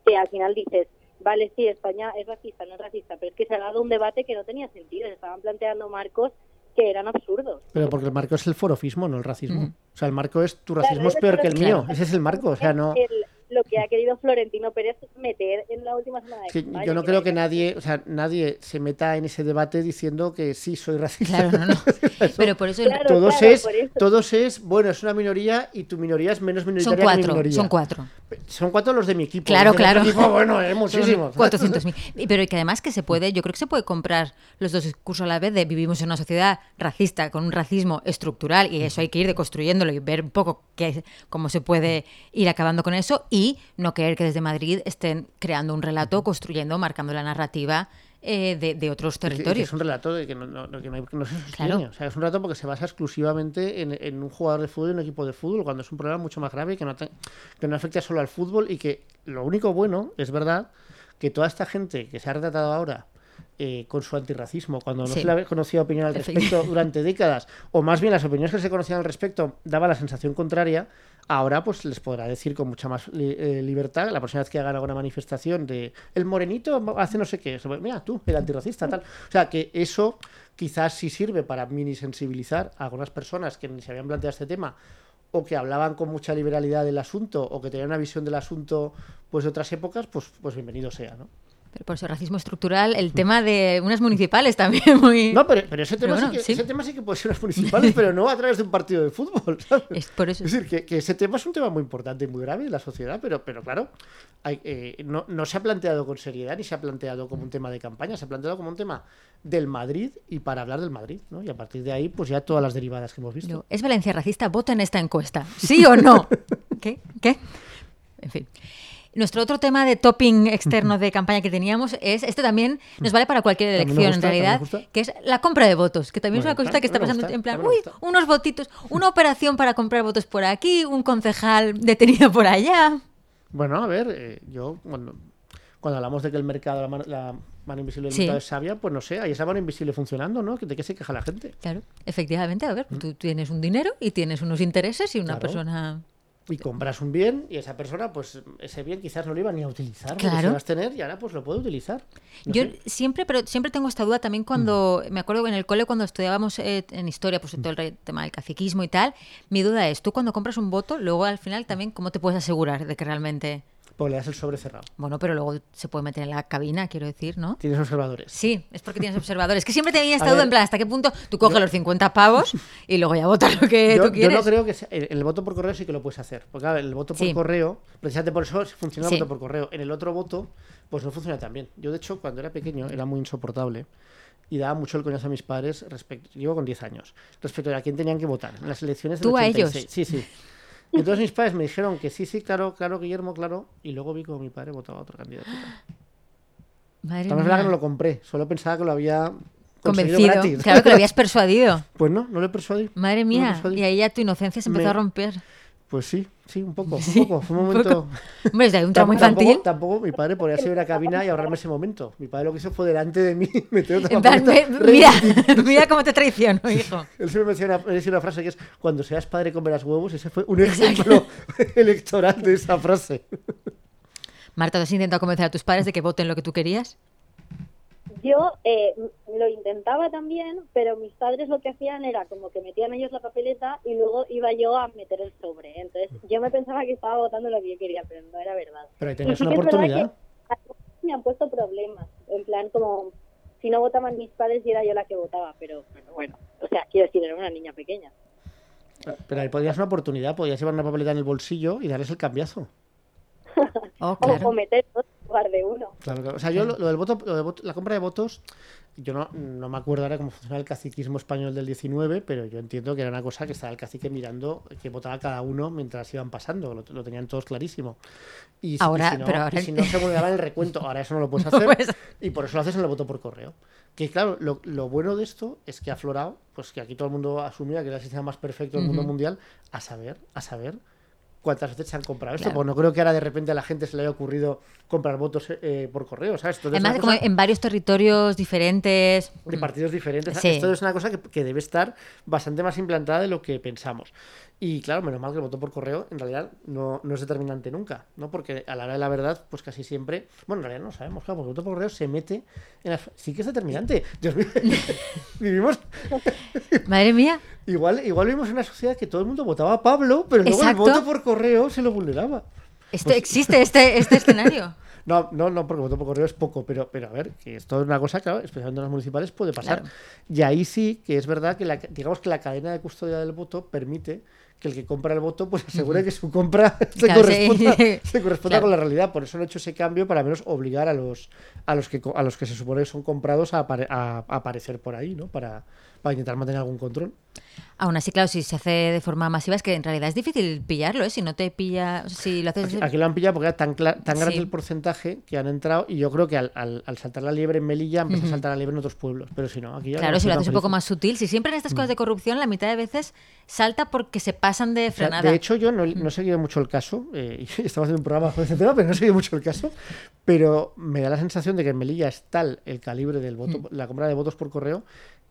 que al final dices, vale, sí, España es racista, no es racista, pero es que se ha dado un debate que no tenía sentido, se estaban planteando marcos que eran absurdos. Pero porque el marco es el forofismo, no el racismo. Ujú. O sea, el marco es tu Claro, racismo es peor que el mío. Ese es el marco. O sea, no. El- lo que ha querido Florentino Pérez meter en la última semana de que campaña, yo no creo que nadie, o sea, nadie se meta en ese debate diciendo que sí soy racista. Claro, no, no. Pero por eso Claro, todos claro, es, por eso. todos es, bueno, es una minoría y tu minoría es menos son minoritaria que mi cuatro, minoría. son cuatro. Son cuatro los de mi equipo. Claro, claro. equipo, bueno, es muchísimo. 400.000. Pero que además que se puede, yo creo que se puede comprar los dos discursos a la vez de vivimos en una sociedad racista con un racismo estructural y eso hay que ir deconstruyéndolo y ver un poco qué, cómo se puede ir acabando con eso y no querer que desde Madrid estén creando un relato, construyendo, marcando la narrativa eh, de, de otros Y y territorios. Es un relato de que no, no- no- que no hay- se sostiene. Claro. O sea, es un relato porque se basa exclusivamente en, en un jugador de fútbol y un equipo de fútbol, cuando es un problema mucho más grave que no, te- que no afecta solo al fútbol y que lo único bueno, es verdad, que toda esta gente que se ha retratado ahora eh, con su antirracismo, cuando no Sí. se le había conocido opinión al respecto durante décadas, o más bien las opiniones que se conocían al respecto daban la sensación contraria, ahora pues les podrá decir con mucha más li- eh, libertad la próxima vez que hagan alguna manifestación de el morenito hace no sé qué, sobre- mira tú, el antirracista, tal. O sea, que eso quizás sí sirve para mini sensibilizar a algunas personas que ni se habían planteado este tema o que hablaban con mucha liberalidad del asunto o que tenían una visión del asunto pues de otras épocas, pues, pues bienvenido sea, ¿no? Por eso, racismo estructural, el tema de unas municipales también muy... No, pero, pero ese, tema Pero sí que, sí. ese tema sí que puede ser unas municipales, pero no a través de un partido de fútbol, ¿sabes? Es por eso. Es decir, que, que ese tema es un tema muy importante y muy grave en la sociedad, pero, pero claro, hay- eh, no, no se ha planteado con seriedad ni se ha planteado como un tema de campaña, se ha planteado como un tema del Madrid y para hablar del Madrid, ¿no? Y a partir de ahí, pues ya todas las derivadas que hemos visto. ¿Es Valencia racista? Vota en esta encuesta. ¿Sí o no? ¿Qué? ¿Qué? En fin. Nuestro otro tema de topping externo de campaña que teníamos es, este también nos vale para cualquier elección gusta, en realidad, que es la compra de votos, que también es Bueno, una cosita que está pasando gusta, en plan, uy, unos votitos, una operación para comprar votos por aquí, un concejal detenido por allá. Bueno, a ver, eh, yo cuando, cuando hablamos de que el mercado, la mano, la mano invisible del Sí. mercado es sabia, pues no sé, hay esa mano invisible funcionando, ¿no? ¿De qué se queja la gente? Claro, efectivamente, a ver, tú tienes un dinero y tienes unos intereses y una Mm. Claro. persona... Y compras un bien y esa persona, pues ese bien quizás no lo iba ni a utilizar, Claro. lo vas a tener y ahora pues lo puede utilizar. No Yo sé. siempre, pero siempre tengo esta duda también cuando, me acuerdo que en el cole cuando estudiábamos eh, en historia, pues todo el re- tema del caciquismo y tal, mi duda es, tú cuando compras un voto, luego al final también, ¿cómo te puedes asegurar de que realmente... Pues le das el sobre cerrado. Bueno, pero luego se puede meter en la cabina, quiero decir, ¿no? Tienes observadores. Sí, es porque tienes observadores. Que siempre tenía esta A duda en plan, ¿hasta qué punto tú coges los 50 pavos y luego ya votas lo que Yo, tú yo quieres? no creo que sea- el, el voto por correo sí que lo puedes hacer. Porque claro, el voto por Sí. correo, precisamente por eso funciona el Sí. voto por correo. En el otro voto, pues no funciona tan bien. Yo, de hecho, cuando era pequeño era muy insoportable y daba mucho el coñazo a mis padres respecto, llevo con 10 años, respecto a quién tenían que votar en las elecciones del ¿Tú a 86. ellos? Sí, sí. Entonces mis padres me dijeron que sí, sí, claro, claro, Guillermo, claro, y luego vi como mi padre votaba a otro candidato. Madre También es verdad que no mía. lo compré, solo pensaba que lo había Convencido. gratis. Claro que lo habías persuadido. Pues no, no lo he persuadido. Madre No mía. persuadí. Y ahí ya tu inocencia se empezó Me- a romper. Pues sí, sí, un poco, Sí, un poco. Fue un un momento. poco. Hombre, un tramo Tampoco- infantil. Tampoco, mi padre podría salir a la cabina y ahorrarme ese momento. Mi padre lo que hizo fue delante de mí meter otra En plan, me- mira, mira cómo te traiciono, hijo. Él siempre me decía una, me decía una frase que es: Cuando seas padre comerás huevos. Ese fue un ejemplo electoral de esa frase. Marta, ¿te has intentado convencer a tus padres de que voten lo que tú querías? Yo eh, lo intentaba también, pero mis padres lo que hacían era como que metían ellos la papeleta y luego iba yo a meter el sobre. Entonces yo me pensaba que estaba votando lo que yo quería, pero no era verdad. Pero ahí tenías sí una oportunidad. que me han puesto problemas, en plan como si no votaban mis padres y era yo la que votaba, pero, pero bueno, o sea, quiero decir, era una niña pequeña. Pero ahí podías una oportunidad. Podías llevar una papeleta en el bolsillo y darles el cambiazo. Oh, O, claro. o meter dos en lugar de uno. Claro, claro. O sea, yo lo, lo del voto, lo de voto- la compra de votos, yo no, no me acuerdo ahora cómo funcionaba el caciquismo español del 19, pero yo entiendo que era una cosa que estaba el cacique mirando que votaba cada uno mientras iban pasando, lo, lo tenían todos clarísimo. Y, si- y Ahora- si no, pero ahora- y si no se vulneraba el recuento, ahora eso no lo puedes No hacer puedes- y por eso lo haces en el voto por correo. Que claro, lo, lo bueno de esto es que ha aflorado, pues que aquí todo el mundo asumía que era el sistema más perfecto del mundo Ujú. mundial, a saber, a saber cuántas veces se han comprado esto, Claro. porque no creo que ahora de repente a la gente se le haya ocurrido comprar votos eh, por correo, ¿sabes? Entonces, Además, como cosa en varios territorios diferentes. de partidos diferentes. Sí. Esto es una cosa que, que debe estar bastante más implantada de lo que pensamos. Y claro, menos mal que el voto por correo en realidad no, no es determinante nunca, ¿no? Porque a la hora de la verdad, pues casi siempre, bueno, en realidad no sabemos, claro, porque el voto por correo se mete en la... Sí que es determinante. Dios mío, vivimos... Madre mía. Igual, igual vivimos en una sociedad que todo el mundo votaba a Pablo, pero luego Exacto. el voto por correo se lo vulneraba. Esto, existe este, este escenario. No, no, no, porque voto por correo es poco, pero, pero a ver, que esto es una cosa, claro, especialmente en las municipales puede pasar. Claro. Y ahí sí que es verdad que la, digamos que la cadena de custodia del voto permite que el que compra el voto pues asegure que su compra se corresponda, se corresponda Claro. con la realidad. Por eso han hecho ese cambio para menos obligar a los a los que a los que se supone que son comprados a, apare- a- a aparecer por ahí, ¿no? Para, para intentar mantener algún control. Aún así, claro, si se hace de forma masiva, es que en realidad es difícil pillarlo, ¿eh? Si no te pilla. o sea, Si lo haces. Aquí, aquí lo han pillado porque era tan, tan grande Sí. el porcentaje que han entrado y yo creo que al, al- al saltar la liebre en Melilla empieza a saltar la liebre en otros pueblos. Pero si no, aquí ya Claro, no si lo haces un poco más sutil. Si siempre en estas Mm. cosas de corrupción, la mitad de veces salta porque se pasan de O sea, frenada. de hecho, yo no, no he seguido mucho el caso, eh, y estamos haciendo un programa sobre este tema, pero no he seguido mucho el caso, pero me da la sensación de que en Melilla es tal el calibre del voto, Mm. la compra de votos por correo,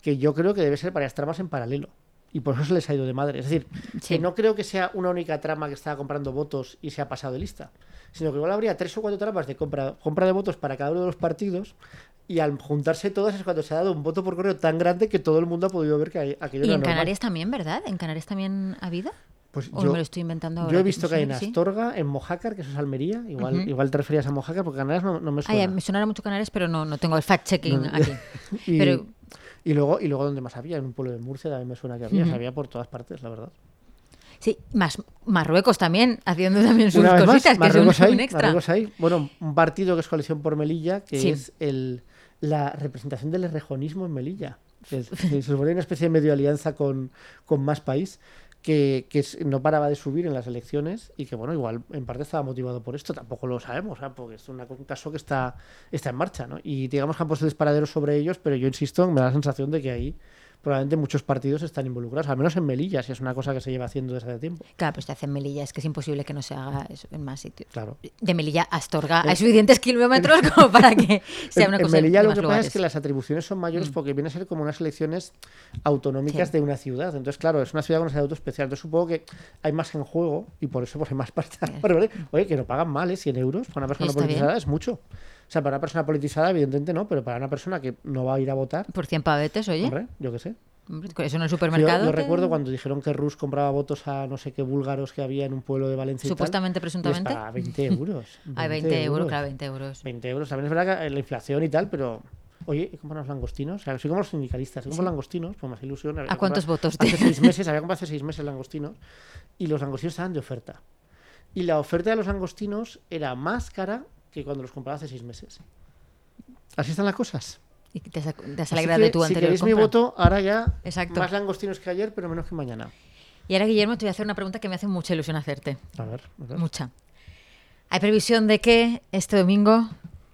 que yo creo que debe ser varias tramas en paralelo. Y por eso se les ha ido de madre. Es decir, Sí. que no creo que sea una única trama que estaba comprando votos y se ha pasado de lista, sino que igual habría tres o cuatro tramas de compra, compra de votos para cada uno de los partidos y al juntarse todas es cuando se ha dado un voto por correo tan grande que todo el mundo ha podido ver que hay- aquello y era en normal. Canarias también, ¿verdad? ¿En Canarias también ha habido? Pues ¿O yo, me lo estoy inventando ahora? yo he visto que hay en. Astorga, en Mojácar, que eso es Almería. Igual, igual te referías a Mojácar porque Canarias no, no me Ay, suena. me sonará mucho Canarias, pero no, no tengo el fact-checking No, aquí. y, Pero y luego, y luego donde más había, en un pueblo de Murcia también me suena que había, había por todas partes, la verdad. sí, más Marruecos también, haciendo también sus vez más, cositas, que es un, Marruecos hay, un extra. Marruecos hay. Bueno, un partido que es Coalición por Melilla, que Sí. es el, la representación del rejonismo en Melilla. Que, es- que se supone una especie de medio alianza con, con más país. Que, no paraba de subir en las elecciones y que, bueno, igual en parte estaba motivado por esto, tampoco lo sabemos, ¿sabes? porque es una- un caso que está, está en marcha, ¿no? Y digamos que han puesto disparaderos sobre ellos, pero yo insisto, me da la sensación de que ahí probablemente muchos partidos están involucrados, al menos en Melilla, si es una cosa que se lleva haciendo desde hace tiempo. Claro, pues te hacen Melilla, es que es imposible que no se haga eso en más sitios. Claro. De Melilla a Astorga En- hay suficientes kilómetros como para que sea En, una en cosa Melilla de lo que pasa es que las atribuciones son mayores Mm. porque viene a ser como unas elecciones autonómicas Sí. de una ciudad. Entonces, claro, es una ciudad con un estatuto especial. Entonces, supongo que hay más en juego y por eso pues, hay más pasta. Vale, Oye, que no pagan mal, ¿eh? 100 euros para una persona politizada bien. es mucho. O sea, para una persona politizada, evidentemente no, pero para una persona que no va a ir a votar, Por 100 pavetes, oye. hombre, yo qué sé. Eso en el Yo, supermercado. yo te- recuerdo cuando dijeron que Rus compraba votos a no sé qué búlgaros que había en un pueblo de Valencia. y tal, Supuestamente, presuntamente. pagaba 20 euros. Hay 20 euros, claro, 20 euros. 20 euros. También es verdad que la inflación y tal, pero. Oye, ¿y compran los langostinos? O sea, soy como los sindicalistas. Soy como Sí. langostinos, pues más ilusión. ¿A cuántos comprado votos? Hace seis meses, había comprado hace seis meses langostinos y los langostinos estaban de oferta. Y la oferta de los langostinos era más cara que cuando los compraba hace seis meses. Así están las cosas. Y te has, te has alegrado que, de tu si anterior queréis mi voto, ahora ya Exacto. más langostinos que ayer, pero menos que mañana. Y ahora, Guillermo, te voy a hacer una pregunta que me hace mucha ilusión hacerte. A ver, a ver. Mucha. Hay previsión de que este domingo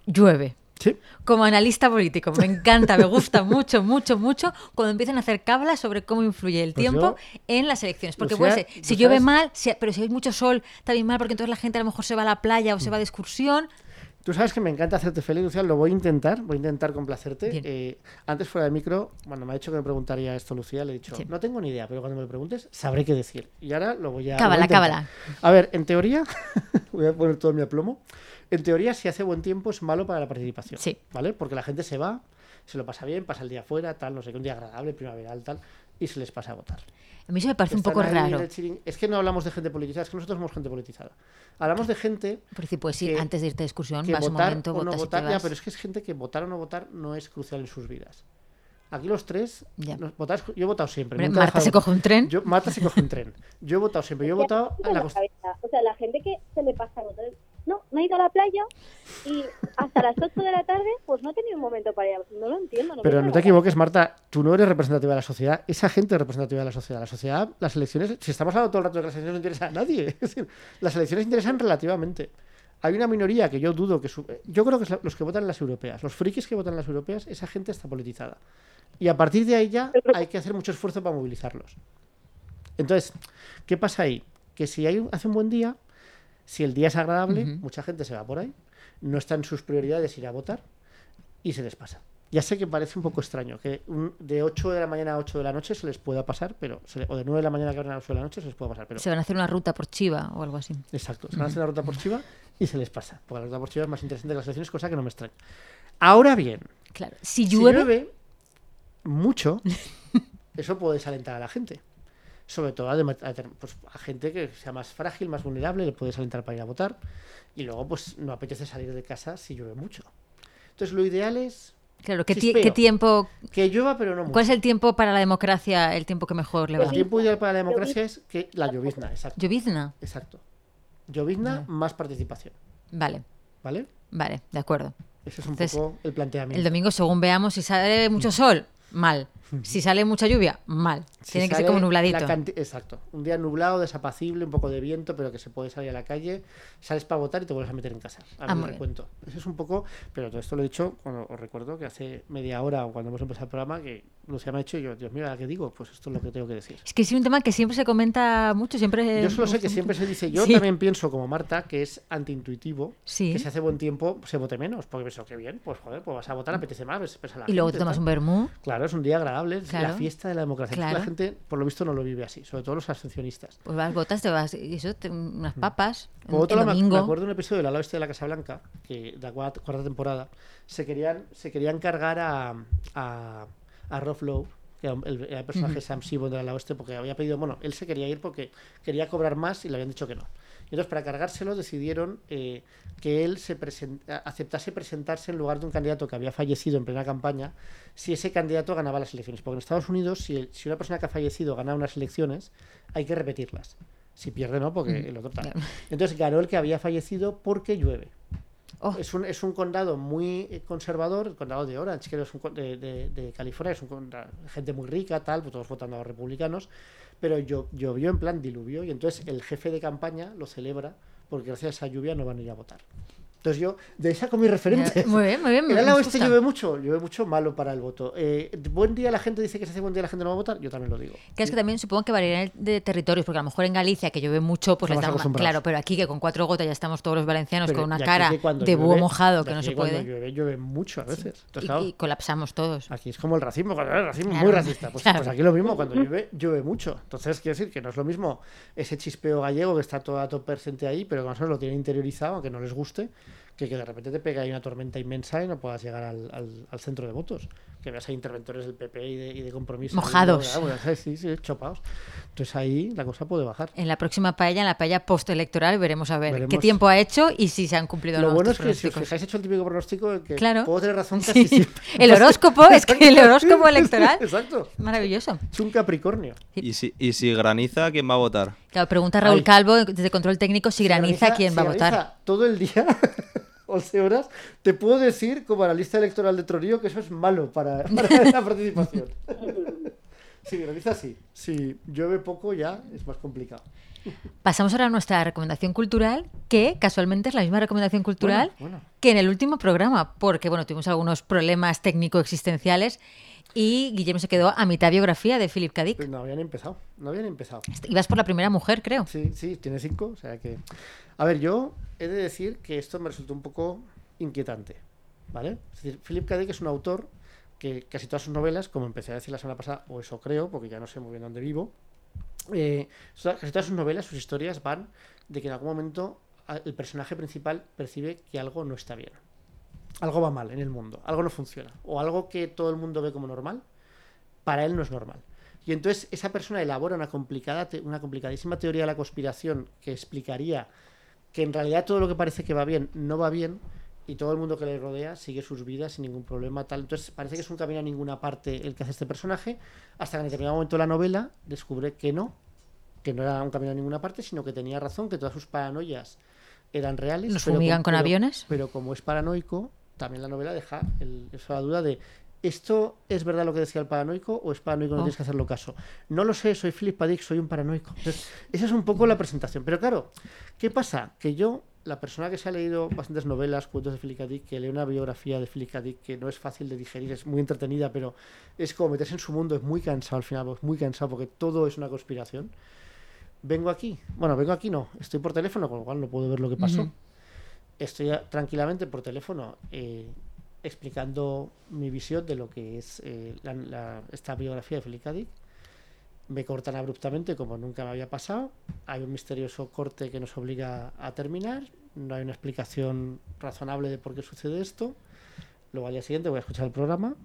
llueve. Sí. Como analista político, me encanta, me gusta mucho, mucho, mucho cuando empiezan a hacer cablas sobre cómo influye el Pues tiempo yo- en las elecciones. Porque puede ser, ¿tú si llueve sabes? mal, si- pero si hay mucho sol, está bien mal, porque entonces la gente a lo mejor se va a la playa o se va de excursión. Tú sabes que me encanta hacerte feliz, Lucía, lo voy a intentar, voy a intentar complacerte. Eh, antes fuera de micro, cuando me ha dicho que me preguntaría esto, Lucía, le he dicho, Sí. no tengo ni idea, pero cuando me lo preguntes, sabré qué decir. Y ahora lo voy a... Cábala, cábala. A ver, en teoría, voy a poner todo mi aplomo, en teoría si hace buen tiempo es malo para la participación, Sí. ¿vale? Porque la gente se va, se lo pasa bien, pasa el día fuera, tal, no sé qué, un día agradable, primaveral, tal, y se les pasa a votar. A mí eso me parece un poco raro. Es que no hablamos de gente politizada, es que nosotros somos gente politizada. Hablamos de gente Por decir, pues sí, que- antes de irte de excursión, que vas un votar momento, o no votar, ya, pero es que es gente que votar o no votar no es crucial en sus vidas. Aquí los tres, nos- yo he votado siempre. Marta dejado- se coge un tren. Yo, Marta se coge un tren. Yo he votado siempre. Yo he votado la la. O sea, la gente que se le pasa a votar, no, no ha ido a la playa y hasta las 8 de la tarde, pues no ha tenido un momento para ir. No lo entiendo. No Pero no te equivoques, Marta, tú no eres representativa de la sociedad, esa gente es representativa de la sociedad. La sociedad, las elecciones, si estamos hablando todo el rato de que las elecciones no interesan a nadie, es decir, las elecciones interesan relativamente. Hay una minoría que yo dudo que... su- Yo creo que es los que votan en las europeas, los frikis que votan en las europeas, esa gente está politizada. Y a partir de ahí ya hay que hacer mucho esfuerzo para movilizarlos. Entonces, ¿qué pasa ahí? Que si hay, hace un buen día, si el día es agradable, mucha gente se va por ahí, no está en sus prioridades ir a votar y se les pasa. Ya sé que parece un poco extraño que un- de 8 de la mañana a 8 de la noche se les pueda pasar, pero se le- o de 9 de la mañana a 8 de la noche se les puede pasar, pero Se van a hacer una ruta por Chiva o algo así. exacto, se van a hacer la ruta por Chiva y se les pasa, porque la ruta por Chiva es más interesante que las elecciones, cosa que no me extraña. Ahora bien, Claro. Si si llueve, llueve mucho, eso puede desalentar a la gente. Sobre todo a, pues, a gente que sea más frágil, más vulnerable, le puede desalentar para ir a votar. Y luego, pues no apetece salir de casa si llueve mucho. Entonces, lo ideal es claro, ¿qué, ti- chispeo. qué tiempo, que llueva, pero no mucho. ¿cuál es el tiempo para la democracia, el tiempo que mejor le va? El tiempo ideal para la democracia es que la llovizna, exacto. ¿Llovizna? Exacto. Llovizna más participación. Vale, ¿Vale? vale, de acuerdo. Ese es un Entonces, poco el planteamiento. El domingo, según veamos, si sale mucho sol, mal. Si sale mucha lluvia, mal. Si Tiene que ser como la nubladito. Exacto. Un día nublado, desapacible, un poco de viento, pero que se puede salir a la calle, sales para votar y te vuelves a meter en casa. A Ah, el bien. recuento. Eso es un poco, pero todo esto lo he dicho cuando os recuerdo que hace media hora o cuando hemos empezado el programa que Lucía me ha dicho y yo, Dios mío, ¿a qué digo? Pues esto es lo que tengo que decir. Es que es un tema que siempre se comenta mucho, siempre... Yo solo sé que siempre se dice, yo Sí. también pienso como Marta, que es antiintuitivo, Sí. que si hace buen tiempo se vote menos, porque pienso que bien, pues joder, pues vas a votar, apetece más, ves, ves a la Y luego te tomas un vermú. Claro, es un día agradable, es Claro. la fiesta de la democracia. Claro. La gente, por lo visto, no lo vive así, sobre todo los abstencionistas. Pues vas, votas, te vas, y eso, te- unas papas, Por un, otro el me- domingo. me acuerdo de un episodio del Ala Oeste de la Casa Blanca, que de la cuarta, cuarta temporada, se querían, se querían cargar a, a, a Rob Lowe, que era el, era el personaje Sam Seaborn del Ala Oeste, porque había pedido, bueno, él se quería ir porque quería cobrar más y le habían dicho que no. Y entonces, para cargárselo, decidieron eh, que él se presen- a- aceptase presentarse en lugar de un candidato que había fallecido en plena campaña, si ese candidato ganaba las elecciones. Porque en Estados Unidos, si, si una persona que ha fallecido gana unas elecciones, hay que repetirlas. Si pierde, no, porque el otro tal. Entonces ganó el que había fallecido porque llueve. Oh, Es un, es un condado muy eh, conservador, el condado de Orange, que es un de, de- California, es un gente muy rica, tal, pues todos votando a los republicanos, pero llo- llovió en plan diluvio y entonces el jefe de campaña lo celebra porque gracias a esa lluvia no van a ir a votar. Entonces yo, de ahí saco mis referentes. muy bien, muy bien. ¿El me ala oeste llueve mucho? Llueve mucho, malo para el voto. Eh, buen día la gente dice que se hace buen día la gente no va a votar, yo también lo digo. Que es que también supongo que variará de territorios, porque a lo mejor en Galicia, que llueve mucho, pues les Estamos más. acostumbrados. Claro, pero aquí que con cuatro gotas ya estamos todos los valencianos Pero con una cara de búho mojado que no se puede. Llueve, llueve mucho a veces. Entonces, Y, claro, y colapsamos todos. Aquí es como el racismo, cuando el racismo es Claro, muy racista. Pues, claro. pues aquí lo mismo, cuando llueve, llueve mucho. Entonces, quiero decir que no es lo mismo ese chispeo gallego que está todo a todo presente ahí, pero que nosotros lo tienen interiorizado, aunque no les guste, que, que de repente te pega ahí una tormenta inmensa y no puedas llegar al, al- al centro de votos. Que veas ahí interventores del PP y de, y de compromiso. Mojados. ah, bueno, sí, sí, chopados. Entonces ahí la cosa puede bajar. En la próxima paella, en la paella postelectoral, veremos a ver qué Veremos. tiempo ha hecho y si se han cumplido Lo no bueno es que si os fijáis, he hecho el típico pronóstico que Claro. puedo tener razón Sí. casi siempre. El horóscopo, es que el horóscopo electoral Exacto. es maravilloso. Es un Capricornio. Y si, y si graniza, ¿quién va a votar? Claro, pregunta Raúl Ay. Calvo desde Control Técnico si graniza, quién si va a votar. graniza todo el día, 11 horas, te puedo decir, como analista electoral de Tronío, que eso es malo para, para la participación. Si graniza, sí. Si llueve poco, ya es más complicado. Pasamos ahora a nuestra recomendación cultural, que casualmente es la misma recomendación cultural Bueno, bueno. que en el último programa, porque bueno, tuvimos algunos problemas técnico-existenciales y Guillermo se quedó a mitad biografía de Philip K. Dick. Pues no habían empezado. No habían empezado. Ibas por la primera mujer, creo. Sí, sí, tiene cinco, o sea que... A ver, yo he de decir que esto me resultó un poco inquietante, ¿vale? Es decir, Philip K. Dick es un autor que casi todas sus novelas, como empecé a decir la semana pasada, o eso creo, porque ya no sé muy bien dónde vivo, eh, casi todas sus novelas, sus historias van de que en algún momento el personaje principal percibe que algo no está bien. Algo va mal en el mundo, algo no funciona, o algo que todo el mundo ve como normal, para él no es normal. Y entonces esa persona elabora una complicada, una complicadísima teoría de la conspiración que explicaría que en realidad todo lo que parece que va bien no va bien y todo el mundo que le rodea sigue sus vidas sin ningún problema tal. Entonces parece que es un camino a ninguna parte el que hace este personaje hasta que en determinado momento de la novela descubre que no, que no era un camino a ninguna parte, sino que tenía razón, que todas sus paranoias eran reales. ¿Nos pero fumigan con pero- aviones? Pero como es paranoico, también la novela deja el- eso la duda de ¿esto es verdad lo que decía el paranoico o es paranoico no Oh. tienes que hacerlo caso? No lo sé, soy Philip. Dick, soy un paranoico. Entonces, esa es un poco la presentación. Pero claro, ¿qué pasa? Que yo, la persona que se ha leído bastantes novelas, cuentos de Philip. Dick, que lee una biografía de Philip. Dick que no es fácil de digerir, es muy entretenida, pero es como meterse en su mundo, es muy cansado al final, es muy cansado porque todo es una conspiración. Vengo aquí. Bueno, vengo aquí no, estoy por teléfono, con lo cual no puedo ver lo que pasó. Estoy tranquilamente por teléfono eh, explicando mi visión de lo que es eh, la- la- esta biografía de K. Dick. Me cortan abruptamente como nunca me había pasado. Hay un misterioso corte que nos obliga a terminar. No hay una explicación razonable de por qué sucede esto. Luego al día siguiente voy a escuchar el programa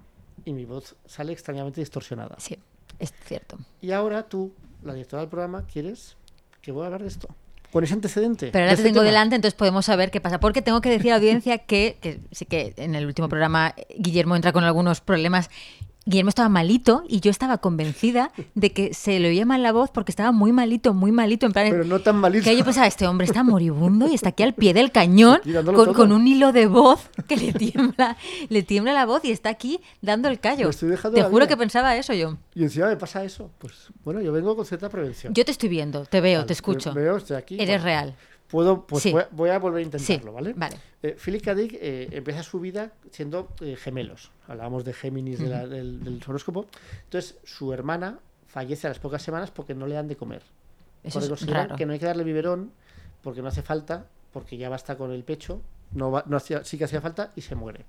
y mi voz sale extrañamente distorsionada. Sí, es cierto. Y ahora tú, la directora del programa, quieres que voy a hablar de esto. Con ese antecedente. Pero ahora te este tengo tema. delante, entonces podemos saber qué pasa. Porque tengo que decir a la audiencia que, que sí que en el último programa Guillermo entra con algunos problemas Guillermo estaba malito y yo estaba convencida de que se le oía mal la voz porque estaba muy malito, muy malito. En plan, Pero no tan malito. que yo pensaba, este hombre está moribundo y está aquí al pie del cañón con, un hilo de voz que le tiembla, le tiembla la voz y está aquí dando el callo. Estoy Te juro vida. que pensaba eso yo. Y encima me pasa eso. Pues bueno, yo vengo con cierta prevención. Yo te estoy viendo, te veo, Vale, te escucho. me- Veo, estoy aquí. Eres bueno, real. Puedo, pues Sí. voy, a, voy a volver a Sí, intentarlo, ¿vale? vale. Eh, Philip K. Dick eh, empieza su vida siendo eh, gemelos. Hablábamos de Géminis de la- del, del horóscopo. Entonces, su hermana fallece a las pocas semanas porque no le dan de comer. Eso porque es consideran raro. que no hay que darle biberón porque no hace falta, porque ya basta con el pecho, no, va- no hacía, sí que hacía falta y se muere.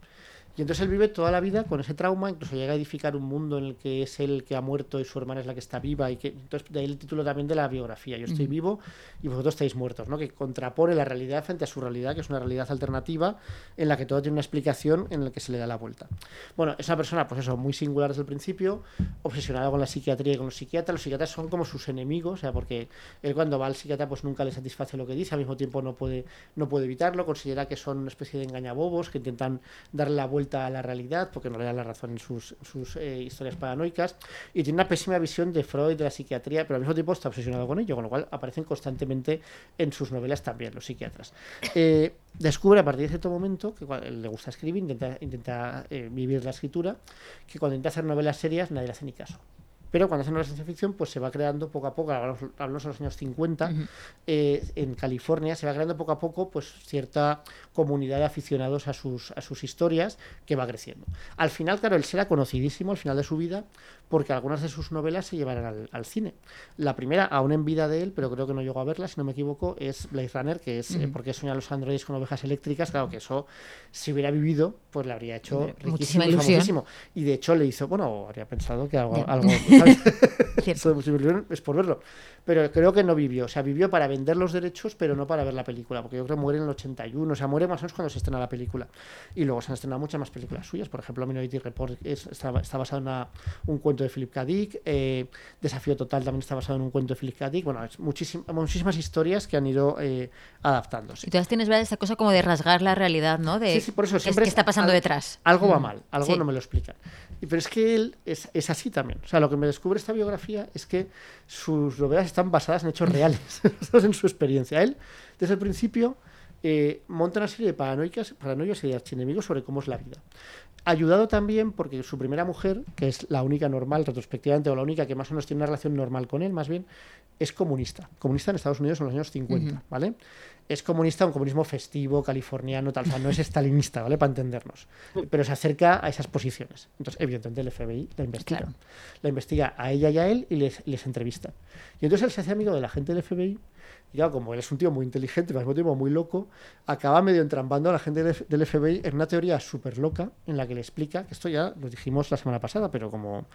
Y entonces él vive toda la vida con ese trauma, incluso llega a edificar un mundo en el que es él que ha muerto y su hermana es la que está viva. y que Entonces, de ahí el título también de la biografía, Yo estoy vivo y vosotros estáis muertos, ¿no? que contrapone la realidad frente a su realidad, que es una realidad alternativa en la que todo tiene una explicación en la que se le da la vuelta. Bueno, es una persona, pues eso, muy singular desde el principio, obsesionada con la psiquiatría y con los psiquiatras. Los psiquiatras son como sus enemigos, o sea, porque él cuando va al psiquiatra pues nunca le satisface lo que dice, al mismo tiempo no puede, no puede evitarlo, considera que son una especie de engañabobos que intentan darle la vuelta a la realidad porque no le dan la razón en sus, sus eh, historias paranoicas y tiene una pésima visión de Freud, de la psiquiatría, pero al mismo tiempo está obsesionado con ello, con lo cual aparecen constantemente en sus novelas también los psiquiatras. Eh, descubre a partir de cierto momento que le gusta escribir, intenta, intenta eh, vivir la escritura, que cuando intenta hacer novelas serias nadie le hace ni caso. Pero cuando hace novelas de ciencia ficción, pues se va creando poco a poco, hablamos, hablamos de los años 50, eh, en California se va creando poco a poco pues cierta comunidad de aficionados a sus, a sus historias que va creciendo. Al final, claro, él será conocidísimo al final de su vida porque algunas de sus novelas se llevarán al, al cine. La primera, aún en vida de él, pero creo que no llegó a verla, si no me equivoco, es Blade Runner, que es eh, porque soña a los androides con ovejas eléctricas. Claro que eso, si hubiera vivido, pues le habría hecho riquísimo muchísima y ilusión. famosísimo. Y de hecho le hizo, bueno, habría pensado que algo, Ya. algo es por verlo. Pero creo que no vivió. O sea, vivió para vender los derechos, pero no para ver la película. Porque yo creo que muere en el 81. O sea, muere más o menos cuando se estrena la película. Y luego se han estrenado muchas más películas suyas. Por ejemplo, Minority Report es- está, está basado en una- un cuento de Philip K. Dick. eh, Desafío Total también está basado en un cuento de Philip K. Dick. Bueno, es muchísim- muchísimas historias que han ido eh, adaptándose. Y todas tienes ¿verdad? esa cosa como de rasgar la realidad, ¿no? De Sí, sí, por eso siempre qué es está pasando al- detrás. Algo va Mm, mal, algo sí. no me lo explican. Pero es que él es, es así también. O sea, lo que me descubre esta biografía es que sus novelas están basadas en hechos reales, en su experiencia. Él, desde el principio, eh, monta una serie de paranoicas, paranoias y de archienemigos sobre cómo es la vida. Ayudado también porque su primera mujer, que es la única normal, retrospectivamente, o la única que más o menos tiene una relación normal con él, más bien, es comunista. Comunista en Estados Unidos en los años 50, ¿vale? Es comunista, un comunismo festivo, californiano, tal, o sea, no es estalinista, ¿vale? Para entendernos. Pero se acerca a esas posiciones. Entonces, evidentemente, el FBI la investiga. Claro. La investiga a ella y a él y les, les entrevista. Y entonces él se hace amigo de la gente del FBI. Y claro, como él es un tío muy inteligente, pero al mismo tiempo muy loco, acaba medio entrampando a la gente del, FBI en una teoría súper loca en la que le explica, que esto ya lo dijimos la semana pasada, pero como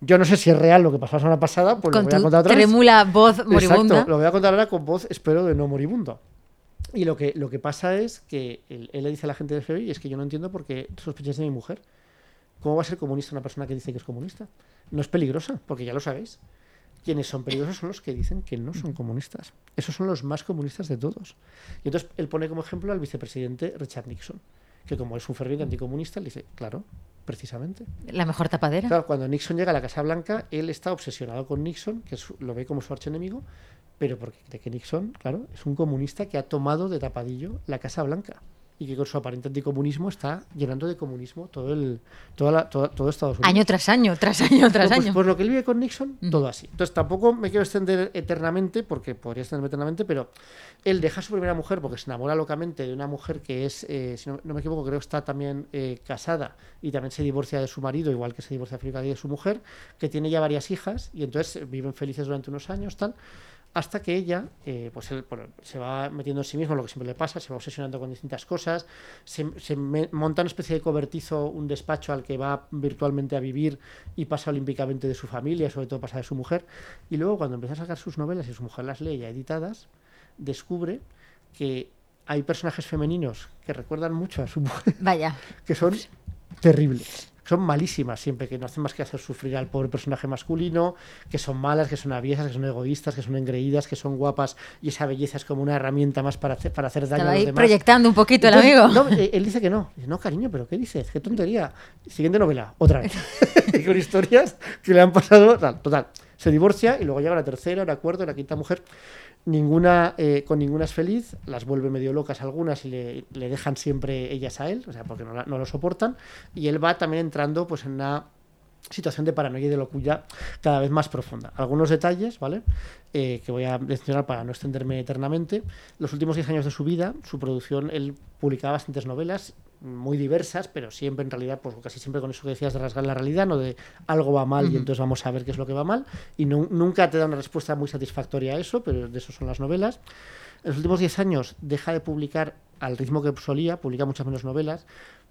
yo no sé si es real lo que pasó la semana pasada, pues Con lo voy a contar otra vez. trémula voz moribunda. Exacto, lo voy a contar ahora con voz, espero, de no moribundo. Y lo que, lo que pasa es que él, él le dice a la gente del FBI, es que yo no entiendo por qué sospecháis de mi mujer. ¿Cómo va a ser comunista una persona que dice que es comunista? No es peligrosa, porque ya lo sabéis. Quienes son peligrosos son los que dicen que no son comunistas. Esos son los más comunistas de todos. Y entonces él pone como ejemplo al vicepresidente Richard Nixon, que como es un ferviente anticomunista, le dice, claro, precisamente. La mejor tapadera. Claro, cuando Nixon llega a la Casa Blanca, él está obsesionado con Nixon, que es- lo ve como su archienemigo, pero porque cree que Nixon, claro, es un comunista que ha tomado de tapadillo la Casa Blanca y que con su aparente anticomunismo está llenando de comunismo todo el toda la- toda- todo Estados Unidos. Año tras año, tras año, tras Pues, año. pues lo que él vive con Nixon, todo así. Entonces tampoco me quiero extender eternamente, porque podría extenderme eternamente, pero él deja a su primera mujer porque se enamora locamente de una mujer que es, eh, si no, no me equivoco, creo que está también eh, casada y también se divorcia de su marido, igual que se divorcia de su mujer, que tiene ya varias hijas y entonces viven felices durante unos años, tal. Hasta que ella, eh, pues él, bueno, se va metiendo en sí mismo, lo que siempre le pasa, se va obsesionando con distintas cosas, se, monta una especie de cobertizo, un despacho al que va virtualmente a vivir y pasa olímpicamente de su familia, sobre todo pasa de su mujer, y luego cuando empieza a sacar sus novelas y su mujer las lee ya editadas, descubre que hay personajes femeninos que recuerdan mucho a su mujer, Vaya. que son terribles. Son malísimas siempre, que no hacen más que hacer sufrir al pobre personaje masculino, que son malas, que son aviesas, que son egoístas, que son engreídas, que son guapas y esa belleza es como una herramienta más para hacer, para hacer daño Estaba a los ahí demás. proyectando un poquito el Entonces, amigo. no, eh, él dice que no. Dice, no, cariño, pero ¿qué dices? Qué tontería. Siguiente novela, otra vez. Con historias que le han pasado. Tal, total. Se divorcia y luego llega la tercera, la cuarta, la quinta mujer. Ninguna, eh, con ninguna es feliz, las vuelve medio locas algunas y le, le dejan siempre ellas a él, o sea, porque no, la- no lo soportan. Y él va también entrando pues en una situación de paranoia y de locura cada vez más profunda. Algunos detalles, ¿vale? Eh, que voy a mencionar para no extenderme eternamente. Los últimos 10 años de su vida, su producción, él publicaba bastantes novelas muy diversas, pero siempre en realidad, pues casi siempre con eso que decías de rasgar la realidad, no de algo va mal y entonces vamos a ver qué es lo que va mal. Y nu- nunca te da una respuesta muy satisfactoria a eso, pero de eso son las novelas. En los últimos 10 años deja de publicar al ritmo que solía, publica muchas menos novelas,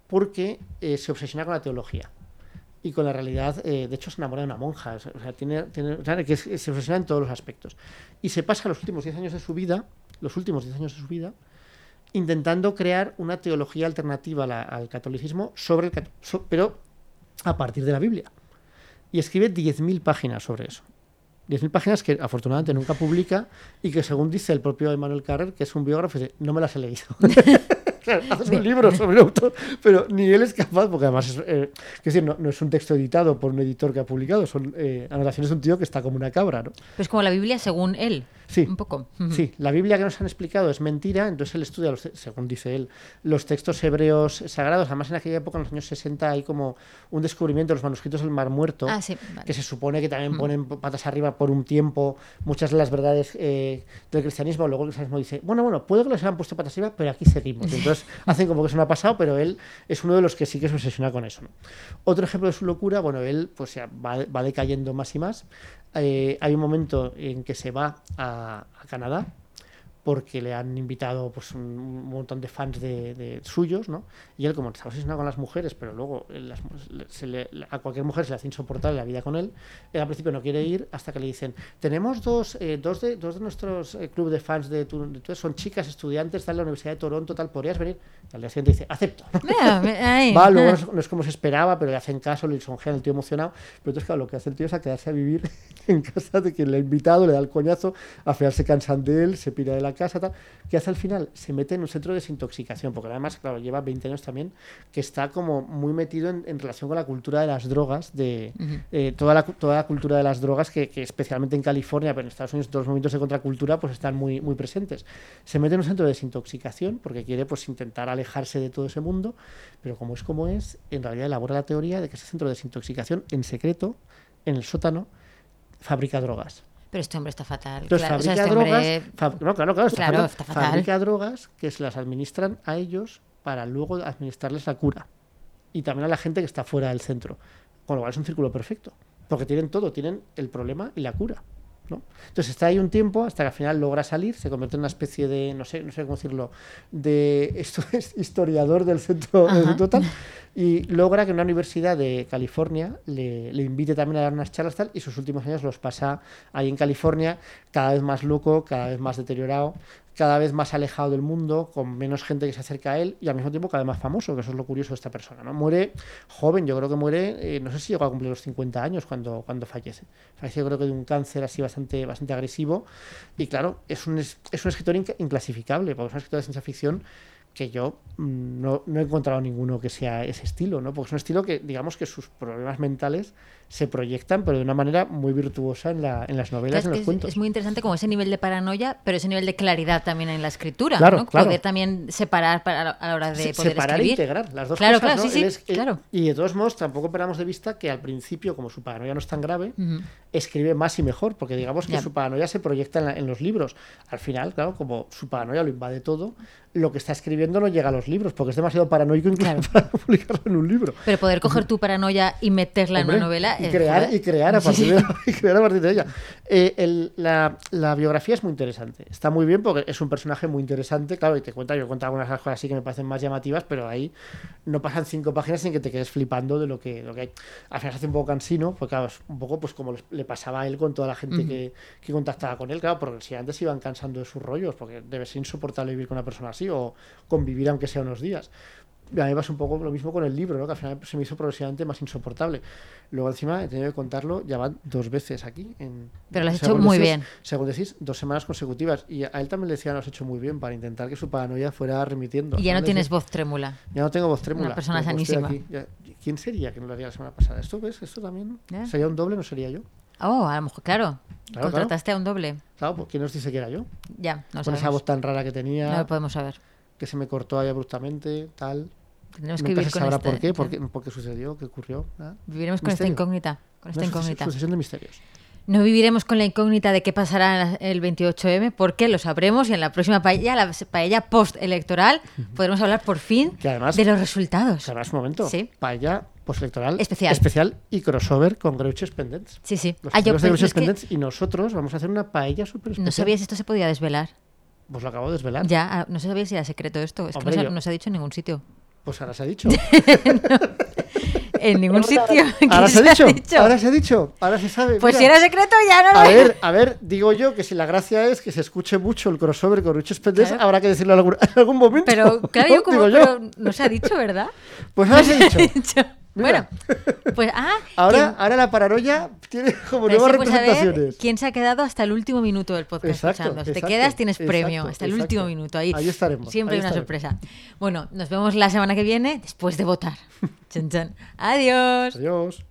porque eh, se obsesiona con la teología y con la realidad, eh, de hecho se enamora de una monja, o sea, tiene, tiene- o sea, que se obsesiona en todos los aspectos. Y se pasa los últimos 10 años de su vida, los últimos 10 años de su vida, intentando crear una teología alternativa la- al catolicismo, sobre el, so- pero a partir de la Biblia. Y escribe 10.000 páginas sobre eso. 10.000 páginas que afortunadamente nunca publica y que según dice el propio Emmanuel Carrer, que es un biógrafo, dice, no me las he leído. Claro, haces un libro sobre un autor, pero ni él es capaz, porque además es, eh, decir, no, no es un texto editado por un editor que ha publicado, son eh, anotaciones de un tío que está como una cabra, ¿no? Pues como la Biblia según él. Sí. Un poco. Sí, la Biblia que nos han explicado es mentira, entonces él estudia, los, según dice él, los textos hebreos sagrados. Además, en aquella época, en los años 60, hay como un descubrimiento de los manuscritos del Mar Muerto, Ah, sí. vale. que se supone que también ponen patas arriba por un tiempo muchas de las verdades eh, del cristianismo. Luego el cristianismo dice, bueno, bueno, puede que les hayan puesto patas arriba, pero aquí seguimos. Entonces hacen como que eso no ha pasado, pero él es uno de los que sí que se obsesiona con eso. ¿no? Otro ejemplo de su locura, bueno, él pues ya va, va decayendo más y más. Eh, hay un momento en que se va a, a Canadá porque le han invitado pues un, montón de fans de, de suyos, ¿no? Y él como estaba obsesionado con las mujeres, pero luego las se le- a cualquier mujer se le hace insoportable la vida con él, él al principio no quiere ir hasta que le dicen, tenemos dos, eh, dos, de, dos de nuestros eh, club de fans de tu, de tu- son chicas estudiantes de la Universidad de Toronto, tal, ¿podrías venir? Y al día siguiente dice, acepto. Va, luego no es, no es como se esperaba, pero le hacen caso, le lisonjean, el tío emocionado. Pero entonces, claro, lo que hace el tío es a quedarse a vivir en casa de quien le ha invitado, le da el coñazo, al final se cansan de él, se pira de la casa, tal. Que hace al final? Se mete en un centro de desintoxicación, porque además, claro, lleva 20 años también, que está como muy metido en, en relación con la cultura de las drogas, de eh, toda, la, toda la cultura de las drogas, que, que especialmente en California, pero en Estados Unidos, todos los movimientos de contracultura, pues están muy, muy presentes. Se mete en un centro de desintoxicación, porque quiere pues intentar alejarse de todo ese mundo, pero como es como es, en realidad elabora la teoría de que ese centro de desintoxicación, en secreto, en el sótano, fabrica drogas. Pero este hombre está fatal. Entonces claro, o sea, fabrica este hombre- drogas, fab- no, claro, claro, está Claro, fatal. está fatal. fabrica drogas que se las administran a ellos para luego administrarles la cura. Y también a la gente que está fuera del centro. Con lo cual es un círculo perfecto. Porque tienen todo, tienen el problema y la cura. ¿No? Entonces está ahí un tiempo hasta que al final logra salir, se convierte en una especie de, no sé, no sé cómo decirlo, de esto es historiador del centro, del Ajá. centro tal, y logra que una universidad de California le, le invite también a dar unas charlas tal, y sus últimos años los pasa ahí en California, cada vez más loco, cada vez más deteriorado, cada vez más alejado del mundo, con menos gente que se acerca a él y al mismo tiempo cada vez más famoso, que eso es lo curioso de esta persona. ¿no? Muere joven, yo creo que muere, eh, no sé si llegó a cumplir los 50 años cuando, cuando fallece. Fallece yo creo que de un cáncer así bastante, bastante agresivo y claro, es un, es, un escritor inc- inclasificable, porque es un escritor de ciencia ficción que yo mm, no, no he encontrado ninguno que sea ese estilo, ¿no? Porque es un estilo que, digamos que sus problemas mentales se proyectan, pero de una manera muy virtuosa en, la, en las novelas, Claro, en los es- cuentos. es muy interesante como ese nivel de paranoia, pero ese nivel de claridad también en la escritura, Claro, ¿no? claro. Poder también separar para, a la hora de Se- poder separar e escribir. integrar las dos cosas. claro, ¿no? sí, sí, es-. Y de todos modos, tampoco perdamos de vista que al principio, como su paranoia no es tan grave, escribe más y mejor, porque digamos que su paranoia se proyecta en, la- en los libros. Al final, claro, como su paranoia lo invade todo, lo que está escribiendo no llega a los libros, porque es demasiado paranoico incluso Claro. para publicarlo en un libro. Pero poder coger tu paranoia y meterla Hombre, en una novela. Y crear y crear a partir de, y crear a partir de ella. Eh, el- la, la biografía es muy interesante. Está muy bien porque es un personaje muy interesante claro y te cuenta yo cuento algunas cosas así que me parecen más llamativas pero ahí no pasan cinco páginas sin que te quedes flipando de lo que, lo que hay. Al final se hace un poco cansino porque claro es un poco pues como le pasaba a él con toda la gente que, que contactaba con él claro porque si antes se iban cansando de sus rollos porque debe ser insoportable vivir con una persona así o convivir aunque sea unos días a mí pasa un poco lo mismo con el libro, ¿no? que al final se me hizo progresivamente más insoportable. Luego encima he tenido que contarlo, ya van dos veces aquí. En, Pero lo has hecho muy decís- bien. Según decís, dos semanas consecutivas. Y a él también le decía, lo has hecho muy bien, para intentar que su paranoia fuera remitiendo. Y ya no Le tienes decía, voz trémula. Ya no tengo voz trémula. Una persona pues estoy sanísima. aquí. Ya- ¿Quién sería que no lo haría la semana pasada? ¿Esto ves? ¿Esto también? Ya. ¿Sería un doble? ¿No sería yo? Oh, a lo mejor, claro. Claro, Contrataste a un doble. Claro, pues ¿quién nos dice que era yo? Ya, no Con esa sabemos. voz tan rara que tenía, No lo podemos saber. Que se me cortó ahí abruptamente, tal. Tendremos que vivir se con sabrá este- por qué, por qué, por qué sucedió, qué ocurrió. Viviremos con esta incógnita. Con esta Una incógnita. Sucesión de misterios. No viviremos con la incógnita de qué pasará el 28M, porque lo sabremos y en la próxima paella, la paella post-electoral, podremos hablar por fin Que además- de los resultados. Que es un momento. Sí. Paella postelectoral Especial. especial y crossover con Greuches Pendents. Sí, sí. Los Ah, yo de pensé- Greuches es que Pendents y nosotros vamos a hacer una paella súper especial. no sabía si esto se podía desvelar. Pues lo acabo de desvelar. Ya, ah, no sabía si era secreto esto. Es que Hombre, no, se, yo- no se ha dicho en ningún sitio. Pues ahora se ha dicho. En ningún sitio. que ahora se ha dicho. dicho. Ahora se ha dicho. Ahora se sabe. Pues si era secreto, ya no lo A ver, a ver, digo yo que si la gracia es que se escuche mucho el crossover con Greuches Pendents, Claro. habrá que decirlo en algún, en algún momento. Pero claro, ¿no? yo como. Digo yo. pero no se ha dicho, ¿verdad? Pues ahora se ha dicho. Bueno, pues ah. Ahora, ¿quién- ahora la paranoia tiene como nuevas pues, ver representaciones. quién se ha quedado hasta el último minuto del podcast Exacto, escuchando. Si te quedas, tienes exacto, premio. Hasta el último minuto. Ahí, Ahí estaremos, Siempre ahí hay una estaremos. sorpresa. Bueno, nos vemos la semana que viene después de votar. chan, chan. Adiós. Adiós.